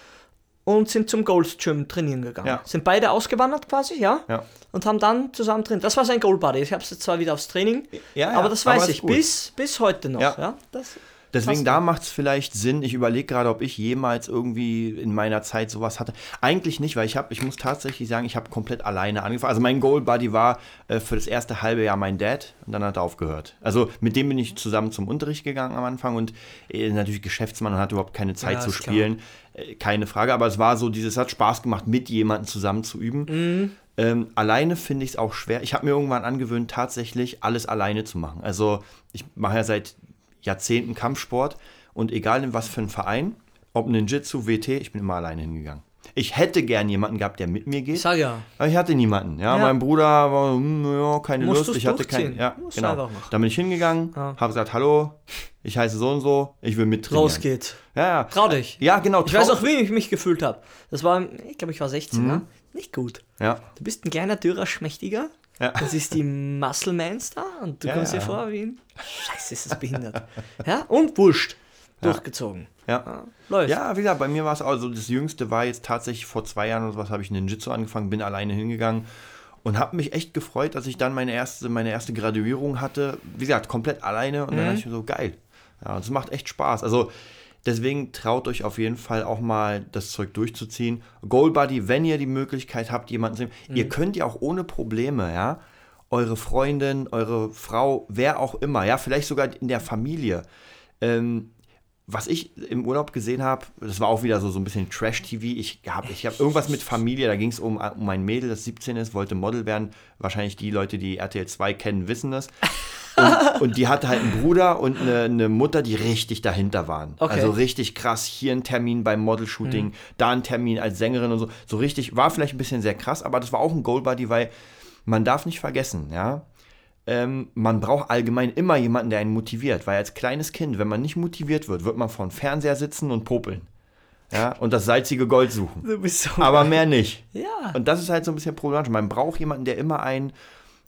und sind zum Gold Gym trainieren gegangen. Ja. Sind beide ausgewandert quasi, ja? Ja. Und haben dann zusammen trainiert. Das war sein Gold Buddy. Ich habe es jetzt zwar wieder aufs Training, Ja, ja, aber das aber weiß ist ich bis, bis heute noch. Ja. Ja. Das, Deswegen da macht es vielleicht Sinn. Ich überlege gerade, ob ich jemals irgendwie in meiner Zeit sowas hatte. Eigentlich nicht, weil ich habe, ich muss tatsächlich sagen, ich habe komplett alleine angefangen. Also mein Goal Buddy war äh, für das erste halbe Jahr mein Dad und dann hat er aufgehört. Also mit dem bin ich zusammen zum Unterricht gegangen am Anfang und äh, natürlich Geschäftsmann und hatte überhaupt keine Zeit Ja, zu spielen. Äh, keine Frage, aber es war so, dieses hat Spaß gemacht, mit jemandem zusammen zu üben. Mhm. Ähm, alleine finde ich es auch schwer. Ich habe mir irgendwann angewöhnt, tatsächlich alles alleine zu machen. Also ich mache ja seit Jahrzehnten Kampfsport und egal in was für einen Verein, ob Ninjitsu, WT, ich bin immer alleine hingegangen. Ich hätte gern jemanden gehabt, der mit mir ich geht, sag ja. aber ich hatte niemanden. Ja, Ja. mein Bruder war, hm, ja, keine Musst Lust, ich hatte keinen. Ja, Musst genau. Dann bin ich hingegangen, Ja. habe gesagt, hallo, ich heiße so und so, ich will mittrainieren. Raus geht's. Ja, ja. Trau dich. Ja, genau. Ich weiß auch, wie ich mich gefühlt habe. Das war, ich glaube, ich war 16, Mhm. ne? Nicht gut. Ja, Du bist ein kleiner, dürrer Schmächtiger. Ja. Das ist die Musclemans da und du Ja, kommst dir ja. vor wie ein. Scheiße, ist das behindert. (laughs) ja, und wurscht. Durchgezogen. ja. Ja, läuft. Ja, wie gesagt, bei mir war es also das Jüngste war jetzt tatsächlich vor zwei Jahren oder sowas habe ich Ninjitsu angefangen, bin alleine hingegangen und habe mich echt gefreut, dass ich dann meine erste, meine erste Graduierung hatte. Wie gesagt, komplett alleine und dann Mhm. dachte ich mir so, geil. Ja, es macht echt Spaß. Also Deswegen traut euch auf jeden Fall auch mal das Zeug durchzuziehen. Goal Buddy, wenn ihr die Möglichkeit habt, jemanden zu nehmen, ihr könnt ja auch ohne Probleme, ja, eure Freundin, eure Frau, wer auch immer, ja, vielleicht sogar in der Familie. Ähm, was ich im Urlaub gesehen habe, das war auch wieder so, so ein bisschen Trash-TV. Ich habe ich hab irgendwas mit Familie, da ging es um, um ein Mädel, das 17 ist, wollte Model werden. Wahrscheinlich die Leute, die RTL 2 kennen, wissen das. Und, (laughs) und die hatte halt einen Bruder und eine, eine Mutter, die richtig dahinter waren. Okay. Also richtig krass. Hier ein Termin beim Model-Shooting, Mhm. da ein Termin als Sängerin und so. So richtig, war vielleicht ein bisschen sehr krass, aber das war auch ein Goal-Buddy, weil man darf nicht vergessen, ja, ähm, man braucht allgemein immer jemanden, der einen motiviert, weil als kleines Kind, wenn man nicht motiviert wird, wird man vor dem Fernseher sitzen und popeln. Ja, und das salzige Gold suchen. Du bist so. Aber mehr nicht. ja. Und das ist halt so ein bisschen problematisch. Man braucht jemanden, der immer einen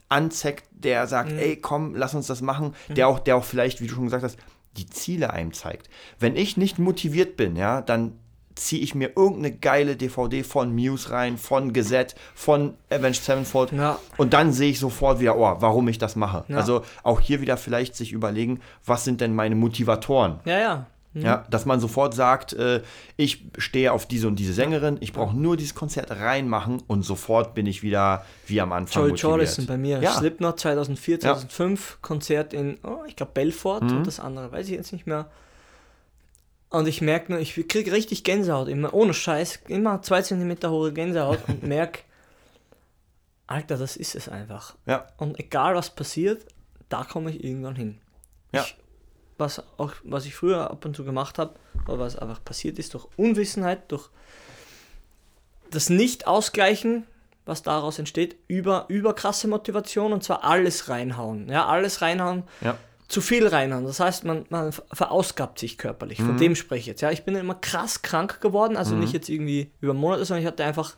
anzeckt, der sagt, ey, komm, lass uns das machen, der auch, der auch vielleicht, wie du schon gesagt hast, die Ziele einem zeigt. Wenn ich nicht motiviert bin, ja, dann ziehe ich mir irgendeine geile DVD von Muse rein, von Gazette, von Avenged Sevenfold Ja. und dann sehe ich sofort wieder, oh, warum ich das mache. Ja. Also auch hier wieder vielleicht sich überlegen, was sind denn meine Motivatoren? ja, ja. Ja, dass man sofort sagt, äh, ich stehe auf diese und diese Sängerin, ich brauche nur dieses Konzert reinmachen und sofort bin ich wieder wie am Anfang motiviert. Jordison bei mir. Ja. Slipknot 2004, 2005, Konzert in, oh, ich glaube, Belfort Mhm. und das andere, weiß ich jetzt nicht mehr. Und ich merke nur, ich kriege richtig Gänsehaut, immer ohne Scheiß, immer zwei Zentimeter hohe Gänsehaut und (laughs) merke, Alter, das ist es einfach. Ja, Und egal was passiert, da komme ich irgendwann hin. Ja. Ich, was, auch, was ich früher ab und zu gemacht habe, oder was einfach passiert ist, durch Unwissenheit, durch das Nicht-Ausgleichen, was daraus entsteht, über, über krasse Motivation und zwar alles reinhauen. Ja, alles reinhauen, ja, zu viel reinhauen. Das heißt, man, man verausgabt sich körperlich. Mhm. Von dem spreche ich jetzt. Ja, ich bin immer krass krank geworden, also nicht jetzt irgendwie über Monate, sondern ich hatte einfach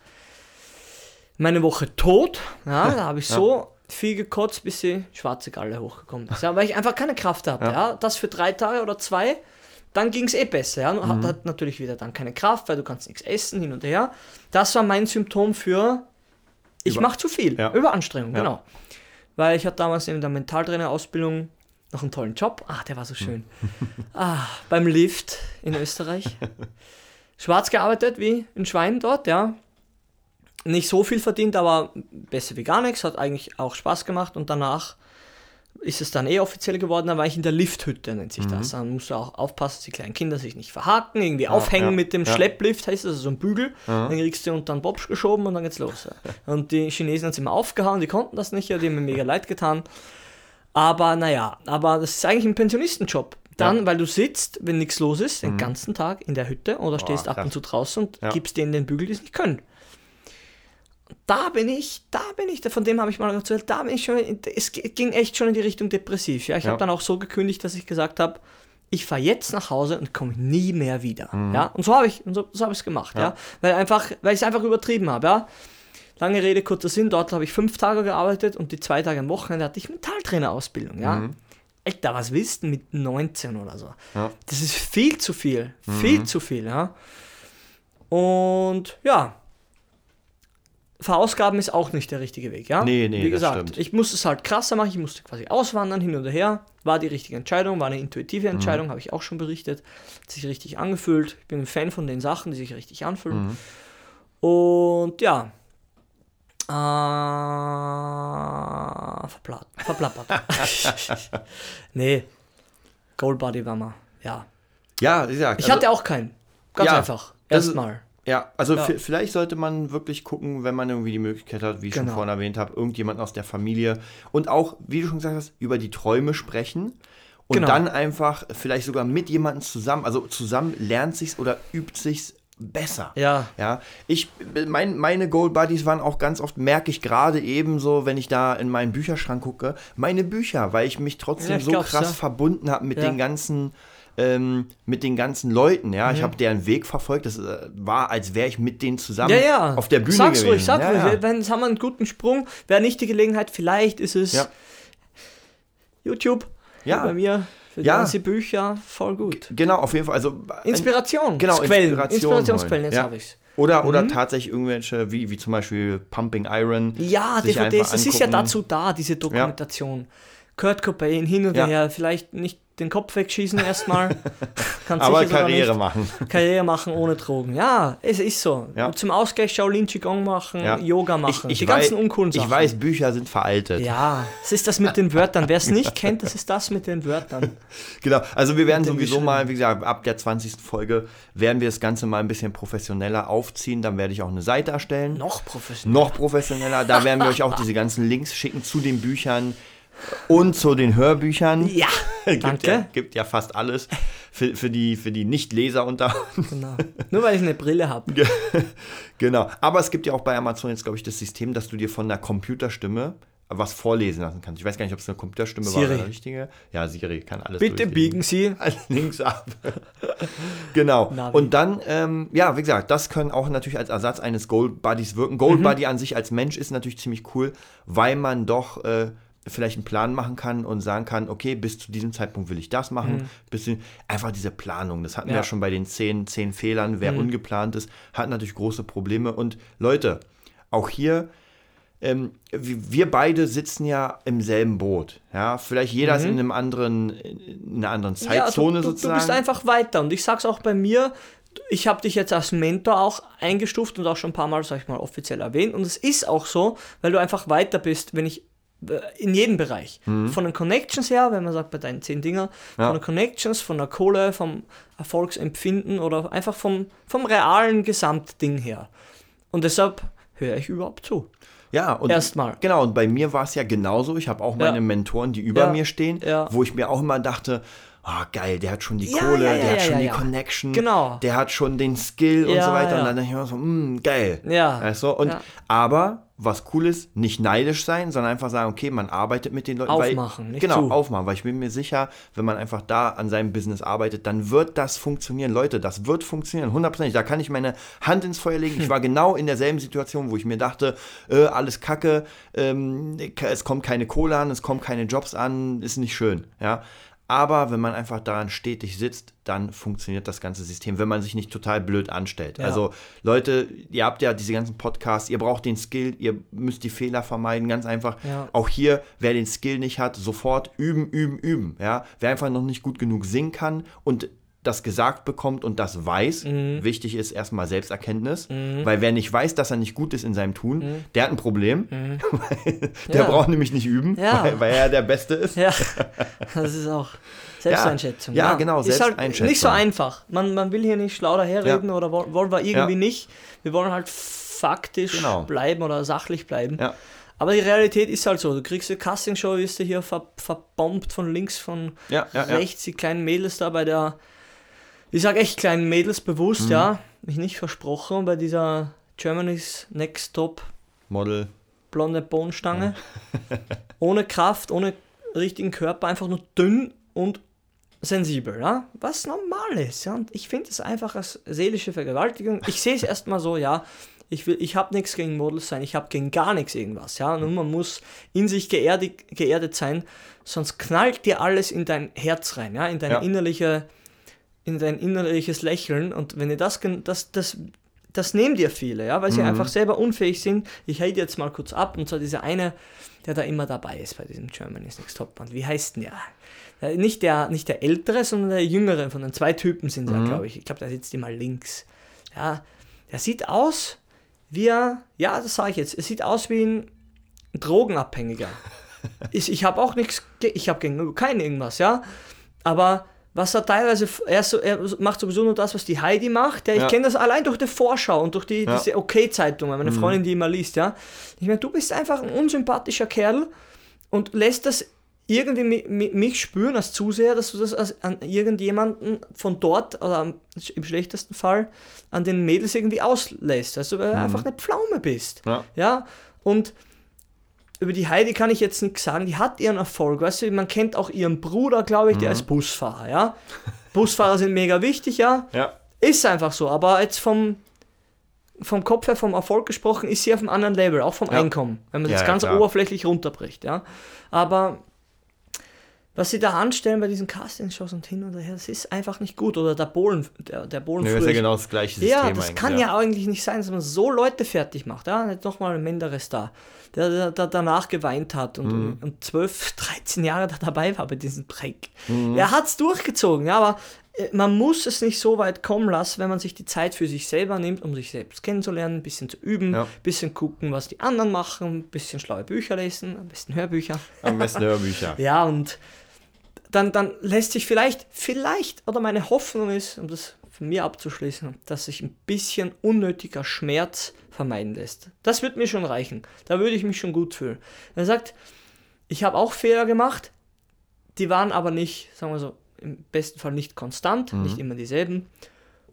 meine Woche tot. Ja, (laughs) da habe ich Ja. so viel gekotzt, bis die schwarze Galle hochgekommen ist. Ja, weil ich einfach keine Kraft hatte. Ja. Ja. das für drei Tage oder zwei. Dann ging es eh besser. Ja, Mhm. hat, hat natürlich wieder dann keine Kraft, weil du kannst nichts essen hin und her. Das war mein Symptom für ich mache zu viel. Ja. Überanstrengung, genau. Weil ich hatte damals in der Mentaltrainerausbildung noch einen tollen Job. Ah, der war so schön. (laughs) ah, beim Lift in Österreich. Schwarz gearbeitet wie ein Schwein dort, ja. Nicht so viel verdient, aber besser wie gar nichts. Hat eigentlich auch Spaß gemacht und danach ist es dann eh offiziell geworden, da war ich in der Lifthütte, nennt sich das. Dann musst du auch aufpassen, dass die kleinen Kinder sich nicht verhaken, irgendwie aufhängen ja, mit dem ja. Schlepplift, heißt das, also so ein Bügel. Dann kriegst du unter den Bobsch geschoben und dann geht's los. Ja. Und die Chinesen haben es immer aufgehauen, die konnten das nicht, ja, die haben mir mega leid getan. Aber naja, aber das ist eigentlich ein Pensionistenjob. Dann, Ja. weil du sitzt, wenn nichts los ist, den ganzen Tag in der Hütte oder stehst ab krass. und zu draußen und Ja. gibst denen den Bügel, die es nicht können. Da bin ich, da bin ich, von dem habe ich mal erzählt, da bin ich schon, es ging echt schon in die Richtung depressiv. Ja, ich Ja. habe dann auch so gekündigt, dass ich gesagt habe, ich fahre jetzt nach Hause und komme nie mehr wieder. Ja, und so habe ich, und so, so habe ich es gemacht. Ja. Mhm. Ja. weil einfach, weil ich es einfach übertrieben habe. Ja, lange Rede kurzer Sinn. Dort habe ich fünf Tage gearbeitet und die zwei Tage am Wochenende hatte ich Mentaltrainerausbildung. Ja, Alter, was willst du mit 19 oder so? Mhm. Ja. Mhm. Das ist viel zu viel, viel zu viel. Ja, und ja. Verausgaben ist auch nicht der richtige Weg, ja? Nee, nee, Wie gesagt, ich musste es halt krasser machen, ich musste quasi auswandern, hin und her. War die richtige Entscheidung, war eine intuitive Mhm. Entscheidung, habe ich auch schon berichtet. Hat sich richtig angefühlt. Ich bin ein Fan von den Sachen, die sich richtig anfühlen. Mhm. Und ja. Äh, verpla verplappert. (laughs) nee. Gold Body war mal. Ja. Ja, wie gesagt. Ich also- hatte auch keinen. Ganz Ja, einfach. Erstmal. Ja, also Ja. vi- vielleicht sollte man wirklich gucken, wenn man irgendwie die Möglichkeit hat, wie ich schon Genau. vorhin erwähnt habe, irgendjemand aus der Familie und auch, wie du schon gesagt hast, über die Träume sprechen und Genau. dann einfach vielleicht sogar mit jemandem zusammen, also zusammen lernt sich's oder übt sich's besser. Ja. Ja, ich, mein, meine Gold Buddies waren auch ganz oft, merke ich gerade ebenso, wenn ich da in meinen Bücherschrank gucke, meine Bücher, weil ich mich trotzdem Ja, ich so krass ja. verbunden habe mit Ja. den ganzen, ähm, mit den ganzen Leuten, ja. Ich Mhm. habe deren Weg verfolgt, das äh, war, als wäre ich mit denen zusammen Ja, ja. auf der Bühne Sag's gewesen. ruhig, sag ruhig. ja. Wenn jetzt haben wir einen guten Sprung, wäre nicht die Gelegenheit, vielleicht ist es Ja. YouTube. Ja. Bei mir für Ja. ganze Bücher voll gut. Genau, auf jeden Fall. Also, ein- Inspiration. Genau, Quellen. Inspiration Inspirationsquellen, jetzt Ja. habe ich's. Oder, oder Mhm. tatsächlich irgendwelche, wie, wie zum Beispiel Pumping Iron. Ja, DVDs, es ist ja dazu da, diese Dokumentation. Kurt Cobain hin und Ja. her, vielleicht nicht den Kopf wegschießen erstmal. (laughs) Aber Karriere machen. Karriere machen ohne Drogen. Ja, es ist so. Ja. Zum Ausgleich Shaolin Qigong machen, Ja. Yoga machen, Ich, ich die weiß, ganzen uncoolen Sachen. Ich weiß, Bücher sind veraltet. Ja, es ist das mit den Wörtern. Wer es nicht kennt, das ist das mit den Wörtern. (laughs) Genau, also wir werden sowieso mal, wie gesagt, ab der 20. Folge werden wir das Ganze mal ein bisschen professioneller aufziehen. Dann werde ich auch eine Seite erstellen. Noch professionell. Noch professioneller. Da werden wir euch auch (laughs) diese ganzen Links schicken zu den Büchern und zu den Hörbüchern. Ja, (laughs) gibt, danke. ja, gibt ja fast alles für, für die, für die Nicht-Leser unter uns. Genau. Nur weil ich eine Brille habe. (laughs) Genau. Aber es gibt ja auch bei Amazon jetzt, glaube ich, das System, dass du dir von der Computerstimme was vorlesen lassen kannst. Ich weiß gar nicht, ob es eine Computerstimme war Siri. oder eine richtige. Ja, Siri kann alles Bitte biegen Sie. (laughs) links ab. genau. Navi. Und dann, ähm, ja, wie gesagt, das können auch natürlich als Ersatz eines Gold Buddies wirken. Gold Mhm. Buddy an sich als Mensch ist natürlich ziemlich cool, weil man doch äh, vielleicht einen Plan machen kann und sagen kann, okay, bis zu diesem Zeitpunkt will ich das machen. Bis zu, einfach diese Planung. Das hatten wir Mhm. Ja. ja schon bei den zehn, zehn Fehlern. Wer ungeplant ist, hat natürlich große Probleme. Und Leute, auch hier ähm, wir wir beide sitzen ja im selben Boot. Ja, vielleicht jeder ist in einem anderen, in einer anderen Mhm. Ja, Zeitzone du, du, sozusagen. du bist einfach weiter. Und ich sag's auch bei mir, ich habe dich jetzt als Mentor auch eingestuft und auch schon ein paar Mal, sag ich mal, offiziell erwähnt. Und es ist auch so, weil du einfach weiter bist, wenn ich in jedem Bereich. Von den Connections her, wenn man sagt, bei deinen zehn Dinger, Mhm. Ja. von den Connections, von der Kohle, vom Erfolgsempfinden oder einfach vom, vom realen Gesamtding her. Und deshalb höre ich überhaupt zu. ja, und Erstmal. Genau, und bei mir war es ja genauso. Ich habe auch meine Ja. Mentoren, die über Ja. mir stehen, wo ich mir auch immer dachte, ah geil, der hat schon die Ja, Kohle, ja, ja, der hat schon die. Connection, Genau. der hat schon den Skill und so weiter. Und dann dachte ich mir so, mm, geil. Ja. Weißt du? Und. Aber was cool ist, nicht neidisch sein, sondern einfach sagen, okay, man arbeitet mit den Leuten. Aufmachen, weil, nicht Genau, zu. aufmachen, weil ich bin mir sicher, wenn man einfach da an seinem Business arbeitet, dann wird das funktionieren. Leute, das wird funktionieren, hundertprozentig. Da kann ich meine Hand ins Feuer legen. Ich (laughs) war genau in derselben Situation, wo ich mir dachte, äh, alles kacke, ähm, es kommt keine Kohle an, es kommen keine Jobs an, ist nicht schön. Ja. Aber wenn man einfach daran stetig sitzt, dann funktioniert das ganze System, wenn man sich nicht total blöd anstellt. Ja. Also Leute, ihr habt ja diese ganzen Podcasts, ihr braucht den Skill, ihr müsst die Fehler vermeiden, ganz einfach. Ja. Auch hier, wer den Skill nicht hat, sofort üben, üben, üben. Ja? Wer einfach noch nicht gut genug singen kann und das gesagt bekommt und das weiß, Mhm. wichtig ist erstmal Selbsterkenntnis, weil wer nicht weiß, dass er nicht gut ist in seinem Tun, der hat ein Problem. (laughs) der Mhm. Ja. braucht nämlich nicht üben, Ja. weil, weil er der Beste ist. Ja, (laughs) das ist auch Selbsteinschätzung. Ja, genau, Ist halt Selbsteinschätzung. nicht so einfach. Man, man will hier nicht schlau daherreden oder woll- wollen wir irgendwie Ja. nicht. Wir wollen halt faktisch Genau. bleiben oder sachlich bleiben. Ja. Aber die Realität ist halt so. Du kriegst eine Castingshow, wirst du hier ver verbombt von links, von Ja, ja, ja. rechts, die kleinen Mädels da bei der, ich sag echt kleinen Mädels bewusst, Mhm. ja, mich nicht versprochen, bei dieser Germany's Next Top Model. blonde Bohnenstange. (laughs) ohne Kraft, ohne richtigen Körper, einfach nur dünn und sensibel, ja? Was normal ist, ja? Und ich finde es einfach als seelische Vergewaltigung. Ich sehe es (laughs) erstmal so, ja. Ich, will, ich habe nichts gegen Models sein, ich habe gegen gar nichts irgendwas, ja. Nur man muss in sich geerdet, geerdet sein, sonst knallt dir alles in dein Herz rein, ja, in deine Ja. innerliche, in dein innerliches Lächeln. Und wenn ihr das, das, das, das nehmen dir viele, ja, weil sie einfach selber unfähig sind. Ich halte jetzt mal kurz ab, und zwar dieser eine, der da immer dabei ist bei diesem Germany's Next Top Band. Wie heißt denn der? der nicht, der? nicht der ältere, sondern der jüngere von den zwei Typen sind ja, glaube ich. Ich glaube, der sitzt immer links. Ja, der sieht aus wie er, ja, das sage ich jetzt, er sieht aus wie ein Drogenabhängiger. (laughs) ich ich habe auch nichts, ich habe gegen keinen irgendwas, ja. Aber was er teilweise, er, so, er macht sowieso nur das, was die Heidi macht. Ja, ich Ja. kenne das allein durch die Vorschau und durch die, Ja. diese OK-Zeitung, meine Freundin, die immer liest, ja. Ich meine, du bist einfach ein unsympathischer Kerl und lässt das irgendwie mi, mi, mich spüren als Zuseher, dass du das an irgendjemanden von dort oder im schlechtesten Fall an den Mädels irgendwie auslässt. Also weil du einfach eine Pflaume bist. Ja. Ja, und über die Heidi kann ich jetzt nichts sagen, die hat ihren Erfolg, weißt du, man kennt auch ihren Bruder, glaube ich, der ist Busfahrer, ja. (laughs) Busfahrer sind mega wichtig, ja. Ja. Ist einfach so, aber jetzt vom, vom Kopf her, vom Erfolg gesprochen, ist sie auf einem anderen Level, auch vom Ja. Einkommen, wenn man Ja, das ja, ganz klar. oberflächlich runterbricht, ja. Aber was sie da anstellen bei diesen Castingshows und hin und her, das ist einfach nicht gut. Oder der Bohlen, der, der Bohlen das ist ja genau das gleiche System Ja, das kann ja. eigentlich nicht sein, dass man so Leute fertig macht. Ja, nicht nochmal ein Menderes da, der, der, der danach geweint hat und, Mhm. und 12, 13 (laughs) Jahre da dabei war bei diesem Dreck. Mhm. Er hat's durchgezogen, ja, aber äh, man muss es nicht so weit kommen lassen, wenn man sich die Zeit für sich selber nimmt, um sich selbst kennenzulernen, ein bisschen zu üben, Ja. ein bisschen gucken, was die anderen machen, ein bisschen schlaue Bücher lesen, am besten Hörbücher. Am besten (laughs) Hörbücher. Ja, und dann, dann lässt sich vielleicht, vielleicht, oder meine Hoffnung ist, um das von mir abzuschließen, dass sich ein bisschen unnötiger Schmerz vermeiden lässt. Das wird mir schon reichen. Da würde ich mich schon gut fühlen. Er sagt, ich habe auch Fehler gemacht, die waren aber nicht, sagen wir so, im besten Fall nicht konstant, nicht immer dieselben.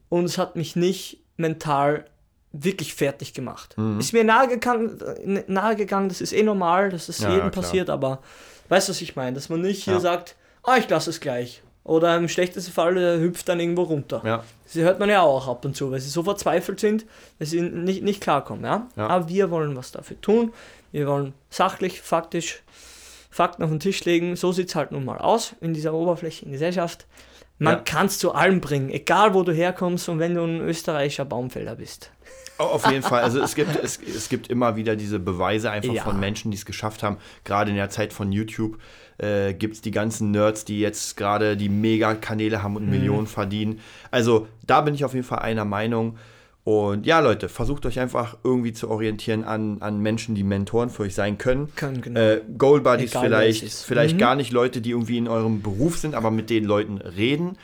Und es hat mich nicht mental wirklich fertig gemacht. Ist mir nahegegangen, äh, nahegegangen, das ist eh normal, das ist Ja, jedem klar. passiert, aber weißt du, was ich meine? Dass man nicht hier Ja. sagt, ah, ich lasse es gleich. Oder im schlechtesten Fall äh, hüpft dann irgendwo runter. Ja. Das hört man ja auch ab und zu, weil sie so verzweifelt sind, dass sie nicht, nicht klarkommen. Ja? Ja. Aber wir wollen was dafür tun. Wir wollen sachlich, faktisch Fakten auf den Tisch legen. So sieht es halt nun mal aus in dieser oberflächlichen Gesellschaft. Man Ja. kann es zu allem bringen, egal wo du herkommst und wenn du ein österreichischer Baumfelder bist. Oh, Auf jeden Fall. Also es gibt, es, es gibt immer wieder diese Beweise einfach Ja. von Menschen, die es geschafft haben. Gerade in der Zeit von YouTube äh, gibt es die ganzen Nerds, die jetzt gerade die Mega-Kanäle haben und Mhm. Millionen verdienen. Also da bin ich auf jeden Fall einer Meinung. Und ja, Leute, versucht euch einfach irgendwie zu orientieren an, an Menschen, die Mentoren für euch sein können. Können, genau. Äh, Goal Buddies Egal, vielleicht, vielleicht Mhm. gar nicht Leute, die irgendwie in eurem Beruf sind, aber mit den Leuten reden,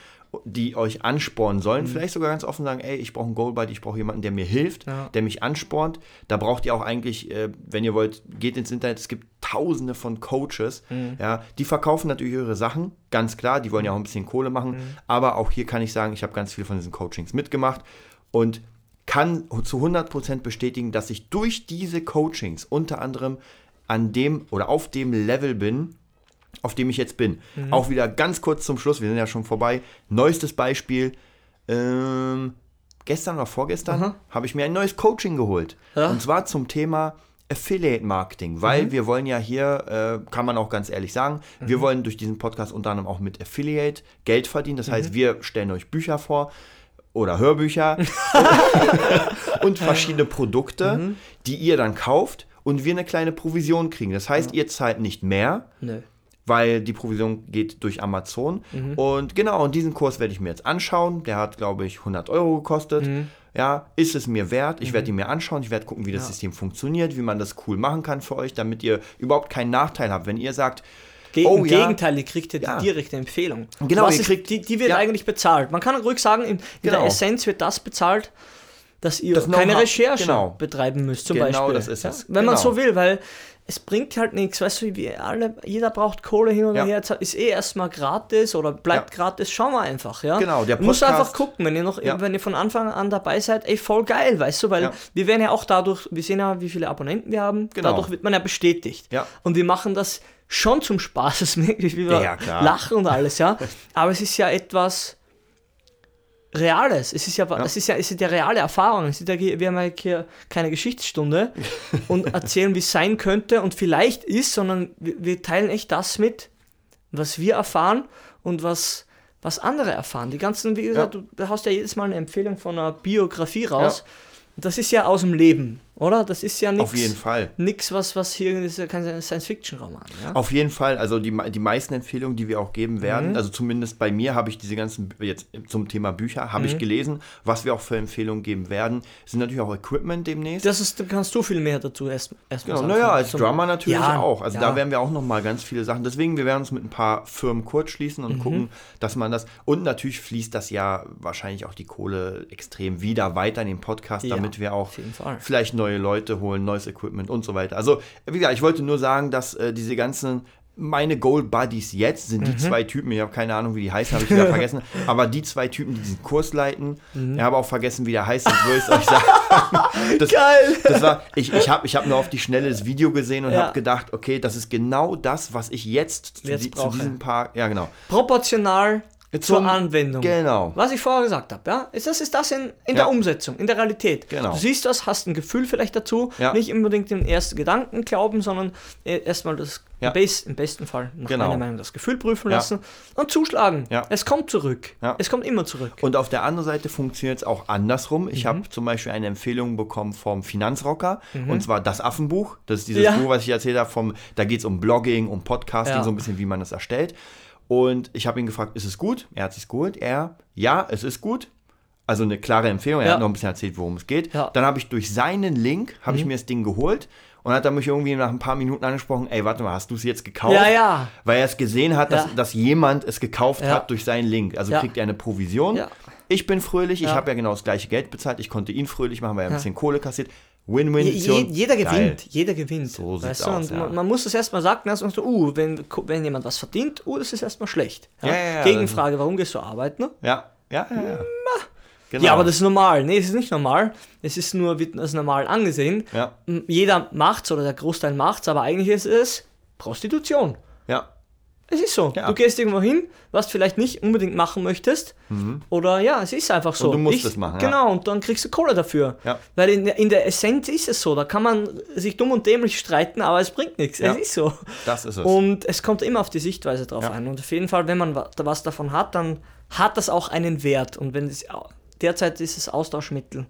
die euch anspornen sollen. Mhm. Vielleicht sogar ganz offen sagen, ey, ich brauche einen Goal Buddy, ich brauche jemanden, der mir hilft, Ja. der mich anspornt. Da braucht ihr auch eigentlich, äh, wenn ihr wollt, geht ins Internet, es gibt tausende von Coaches, Mhm. ja, die verkaufen natürlich ihre Sachen, ganz klar, die wollen ja auch ein bisschen Kohle machen, Mhm. aber auch hier kann ich sagen, ich habe ganz viele von diesen Coachings mitgemacht und kann zu 100% bestätigen, dass ich durch diese Coachings unter anderem an dem oder auf dem Level bin, auf dem ich jetzt bin. Mhm. Auch wieder ganz kurz zum Schluss, wir sind ja schon vorbei. Neuestes Beispiel. Ähm, gestern oder vorgestern habe ich mir ein neues Coaching geholt. Ja. Und zwar zum Thema Affiliate Marketing, weil wir wollen ja hier, äh, kann man auch ganz ehrlich sagen, wir wollen durch diesen Podcast unter anderem auch mit Affiliate Geld verdienen. Das heißt, wir stellen euch Bücher vor oder Hörbücher (laughs) (laughs) und verschiedene Produkte, die ihr dann kauft und wir eine kleine Provision kriegen. Das heißt, ihr zahlt nicht mehr, Nö. weil die Provision geht durch Amazon. Und genau, und diesen Kurs werde ich mir jetzt anschauen. Der hat, glaube ich, 100 Euro gekostet. Ja, ist es mir wert? Ich werde ihn mir anschauen. Ich werde gucken, wie das System funktioniert, wie man das cool machen kann für euch, damit ihr überhaupt keinen Nachteil habt. Wenn ihr sagt, Ge Oh, Im ja. Gegenteil, ihr kriegt ja die Ja. direkte Empfehlung. Genau, Was ihr ist, kriegt- die, die wird ja. eigentlich bezahlt. Man kann ruhig sagen, in, in Genau. der Essenz wird das bezahlt, dass ihr Das keine Recherche genau. betreiben müsst, zum Genau, Beispiel. das ist ja? es. Wenn man Genau. so will, weil es bringt halt nichts, weißt du, wie alle, jeder braucht Kohle hin und Ja. her, ist eh erstmal gratis oder bleibt gratis, schauen wir einfach, ja. Genau, der Podcast- einfach gucken, wenn ihr noch, Ja. wenn ihr von Anfang an dabei seid, ey, voll geil, weißt du, weil Ja. wir werden ja auch dadurch, wir sehen ja, wie viele Abonnenten wir haben, Genau. dadurch wird man ja bestätigt. Ja. Und wir machen das schon zum Spaß, (laughs) es merkt, wie wir Ja, ja, lachen und alles, ja. (laughs) Aber es ist ja etwas Reales. Es ist ja, Es ist ja, es ist ja reale Erfahrung. Es ist ja, wir haben ja hier keine Geschichtsstunde (laughs) und erzählen, wie es sein könnte und vielleicht ist, sondern wir, wir teilen echt das mit, was wir erfahren und was, was andere erfahren. Die ganzen, wie gesagt, du hast ja jedes Mal eine Empfehlung von einer Biografie raus. Das ist ja aus dem Leben, oder? Das ist ja nichts. Auf jeden Fall. Nichts, was, was hier ist ja kein Science-Fiction-Roman. Ja? Auf jeden Fall, also die, die meisten Empfehlungen, die wir auch geben werden, Mhm. also zumindest bei mir habe ich diese ganzen, jetzt zum Thema Bücher, habe Mhm. ich gelesen. Was wir auch für Empfehlungen geben werden, sind natürlich auch Equipment demnächst. Das ist, da kannst du viel mehr dazu erst, erst Genau, mal naja, sagen. als Zum- Drummer natürlich Ja, auch. Also ja. da werden wir auch nochmal ganz viele Sachen. Deswegen, wir werden uns mit ein paar Firmen kurz schließen Mhm. und gucken, dass man das. Und natürlich fließt das ja wahrscheinlich auch die Kohle extrem wieder weiter in den Podcast, damit wir auch vielleicht neue Leute holen, neues Equipment und so weiter. Also, wie gesagt, ich wollte nur sagen, dass äh, diese ganzen. Meine Goal Buddies jetzt sind die Mhm. zwei Typen, ich habe keine Ahnung, wie die heißen, habe ich wieder (laughs) vergessen, aber die zwei Typen, die diesen Kurs leiten, Mhm. ich habe auch vergessen, wie der heißt, ich es euch sagen. (laughs) Das, Geil! das war, ich, ich habe ich hab nur auf die Schnelle das Video gesehen und Ja. habe gedacht, okay, das ist genau das, was ich jetzt zu, Jetzt die, zu brauche. diesem Paar, ja genau. Proportional zur Zum- Anwendung. Genau. Was ich vorher gesagt habe, ja, ist das ist das in, in Ja. der Umsetzung, in der Realität. Genau. Du siehst das, hast ein Gefühl vielleicht dazu, Ja. nicht unbedingt den ersten Gedanken glauben, sondern äh, erstmal das Ja. im, best, im besten Fall nach Genau. meiner Meinung das Gefühl prüfen lassen und zuschlagen. Ja. Es kommt zurück. Ja. Es kommt immer zurück. Und auf der anderen Seite funktioniert es auch andersrum. Mhm. Ich habe zum Beispiel eine Empfehlung bekommen vom Finanzrocker und zwar das Affenbuch. Das ist dieses. Buch, was ich erzählt habe. Vom, da geht es um Blogging, um Podcasting, so ein bisschen, wie man das erstellt. Und ich habe ihn gefragt, ist es gut? Er hat sich geholt. Er, ja, es ist gut. Also eine klare Empfehlung. Er Ja. hat noch ein bisschen erzählt, worum es geht. Ja. Mhm. Dann habe ich durch seinen Link, habe ich mir das Ding geholt. Und hat er mich irgendwie nach ein paar Minuten angesprochen, ey, warte mal, hast du es jetzt gekauft? Ja, ja. Weil er es gesehen hat, dass, dass jemand es gekauft hat durch seinen Link. Also kriegt er eine Provision. Ich bin fröhlich, ich habe ja genau das gleiche Geld bezahlt, ich konnte ihn fröhlich machen, weil er ein bisschen Kohle kassiert. Win-win. je, jeder gewinnt, Geil. jeder gewinnt. So weißt du? aus, und ja. man, man muss das erstmal sagen, erstmal so, uh, wenn, wenn jemand was verdient, uh, das ist erstmal schlecht. Ja, ja, Gegenfrage, warum gehst du arbeiten? Ja, ja, ja. ja. Genau. Ja, aber das ist normal. Nee, es ist nicht normal. Es ist nur, wird als normal angesehen. Jeder macht's oder der Großteil macht's, aber eigentlich ist es Prostitution. ja, Es ist so. Ja. Du gehst irgendwo hin, was du vielleicht nicht unbedingt machen möchtest. Oder ja, es ist einfach so. Mhm. Und du musst ich, es machen, ja. Genau, und dann kriegst du Kohle dafür. Ja. Weil in der, in der Essenz ist es so. Da kann man sich dumm und dämlich streiten, aber es bringt nichts. Ja. Es ist so. das ist es. Und es kommt immer auf die Sichtweise drauf Ja. an. Und auf jeden Fall, wenn man was davon hat, dann hat das auch einen Wert. Und wenn es derzeit ist es Austauschmittel,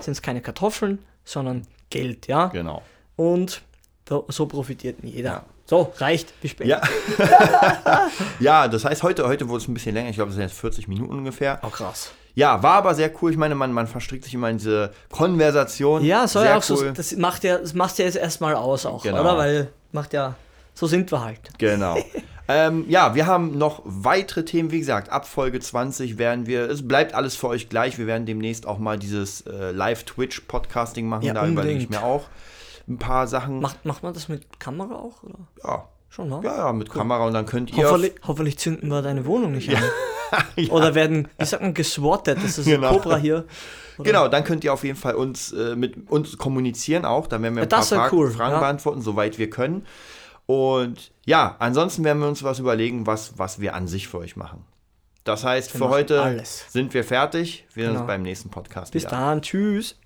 sind es keine Kartoffeln, sondern Geld, ja. genau. Und so, so profitiert jeder. So, reicht. Bis später. Ja. (laughs) ja, das heißt, heute, heute wurde es ein bisschen länger. Ich glaube, es sind jetzt 40 Minuten ungefähr. Oh, krass. Ja, war aber sehr cool. Ich meine, man, man verstrickt sich immer in diese Konversation. Ja, soll ja auch so. cool. Das macht ja, das machst ja jetzt erstmal aus auch, Genau. oder? Weil macht ja. So sind wir halt. Genau. (laughs) ähm, ja, wir haben noch weitere Themen. Wie gesagt, ab Folge 20 werden wir, es bleibt alles für euch gleich. Wir werden demnächst auch mal dieses äh, Live-Twitch-Podcasting machen. Ja, da überlege ich mir auch ein paar Sachen. Macht, macht man das mit Kamera auch? Oder? ja. Schon, ne? ja, ja, mit Kamera und dann könnt ihr. Hoffentlich, hoffentlich zünden wir deine Wohnung nicht an. Ja. (laughs) Oder werden, wie sagt man, geswattet. Das ist Genau. ein Cobra hier. (laughs) Oder? Genau, dann könnt ihr auf jeden Fall uns äh, mit uns kommunizieren auch. Dann werden wir ein das paar Fragen, cool, Fragen ja. beantworten, soweit wir können. Und ja, ansonsten werden wir uns was überlegen, was, was wir an sich für euch machen. Das heißt, Wir für heute alles. sind wir fertig. Wir sehen Genau. uns beim nächsten Podcast Bis wieder. dann. Tschüss.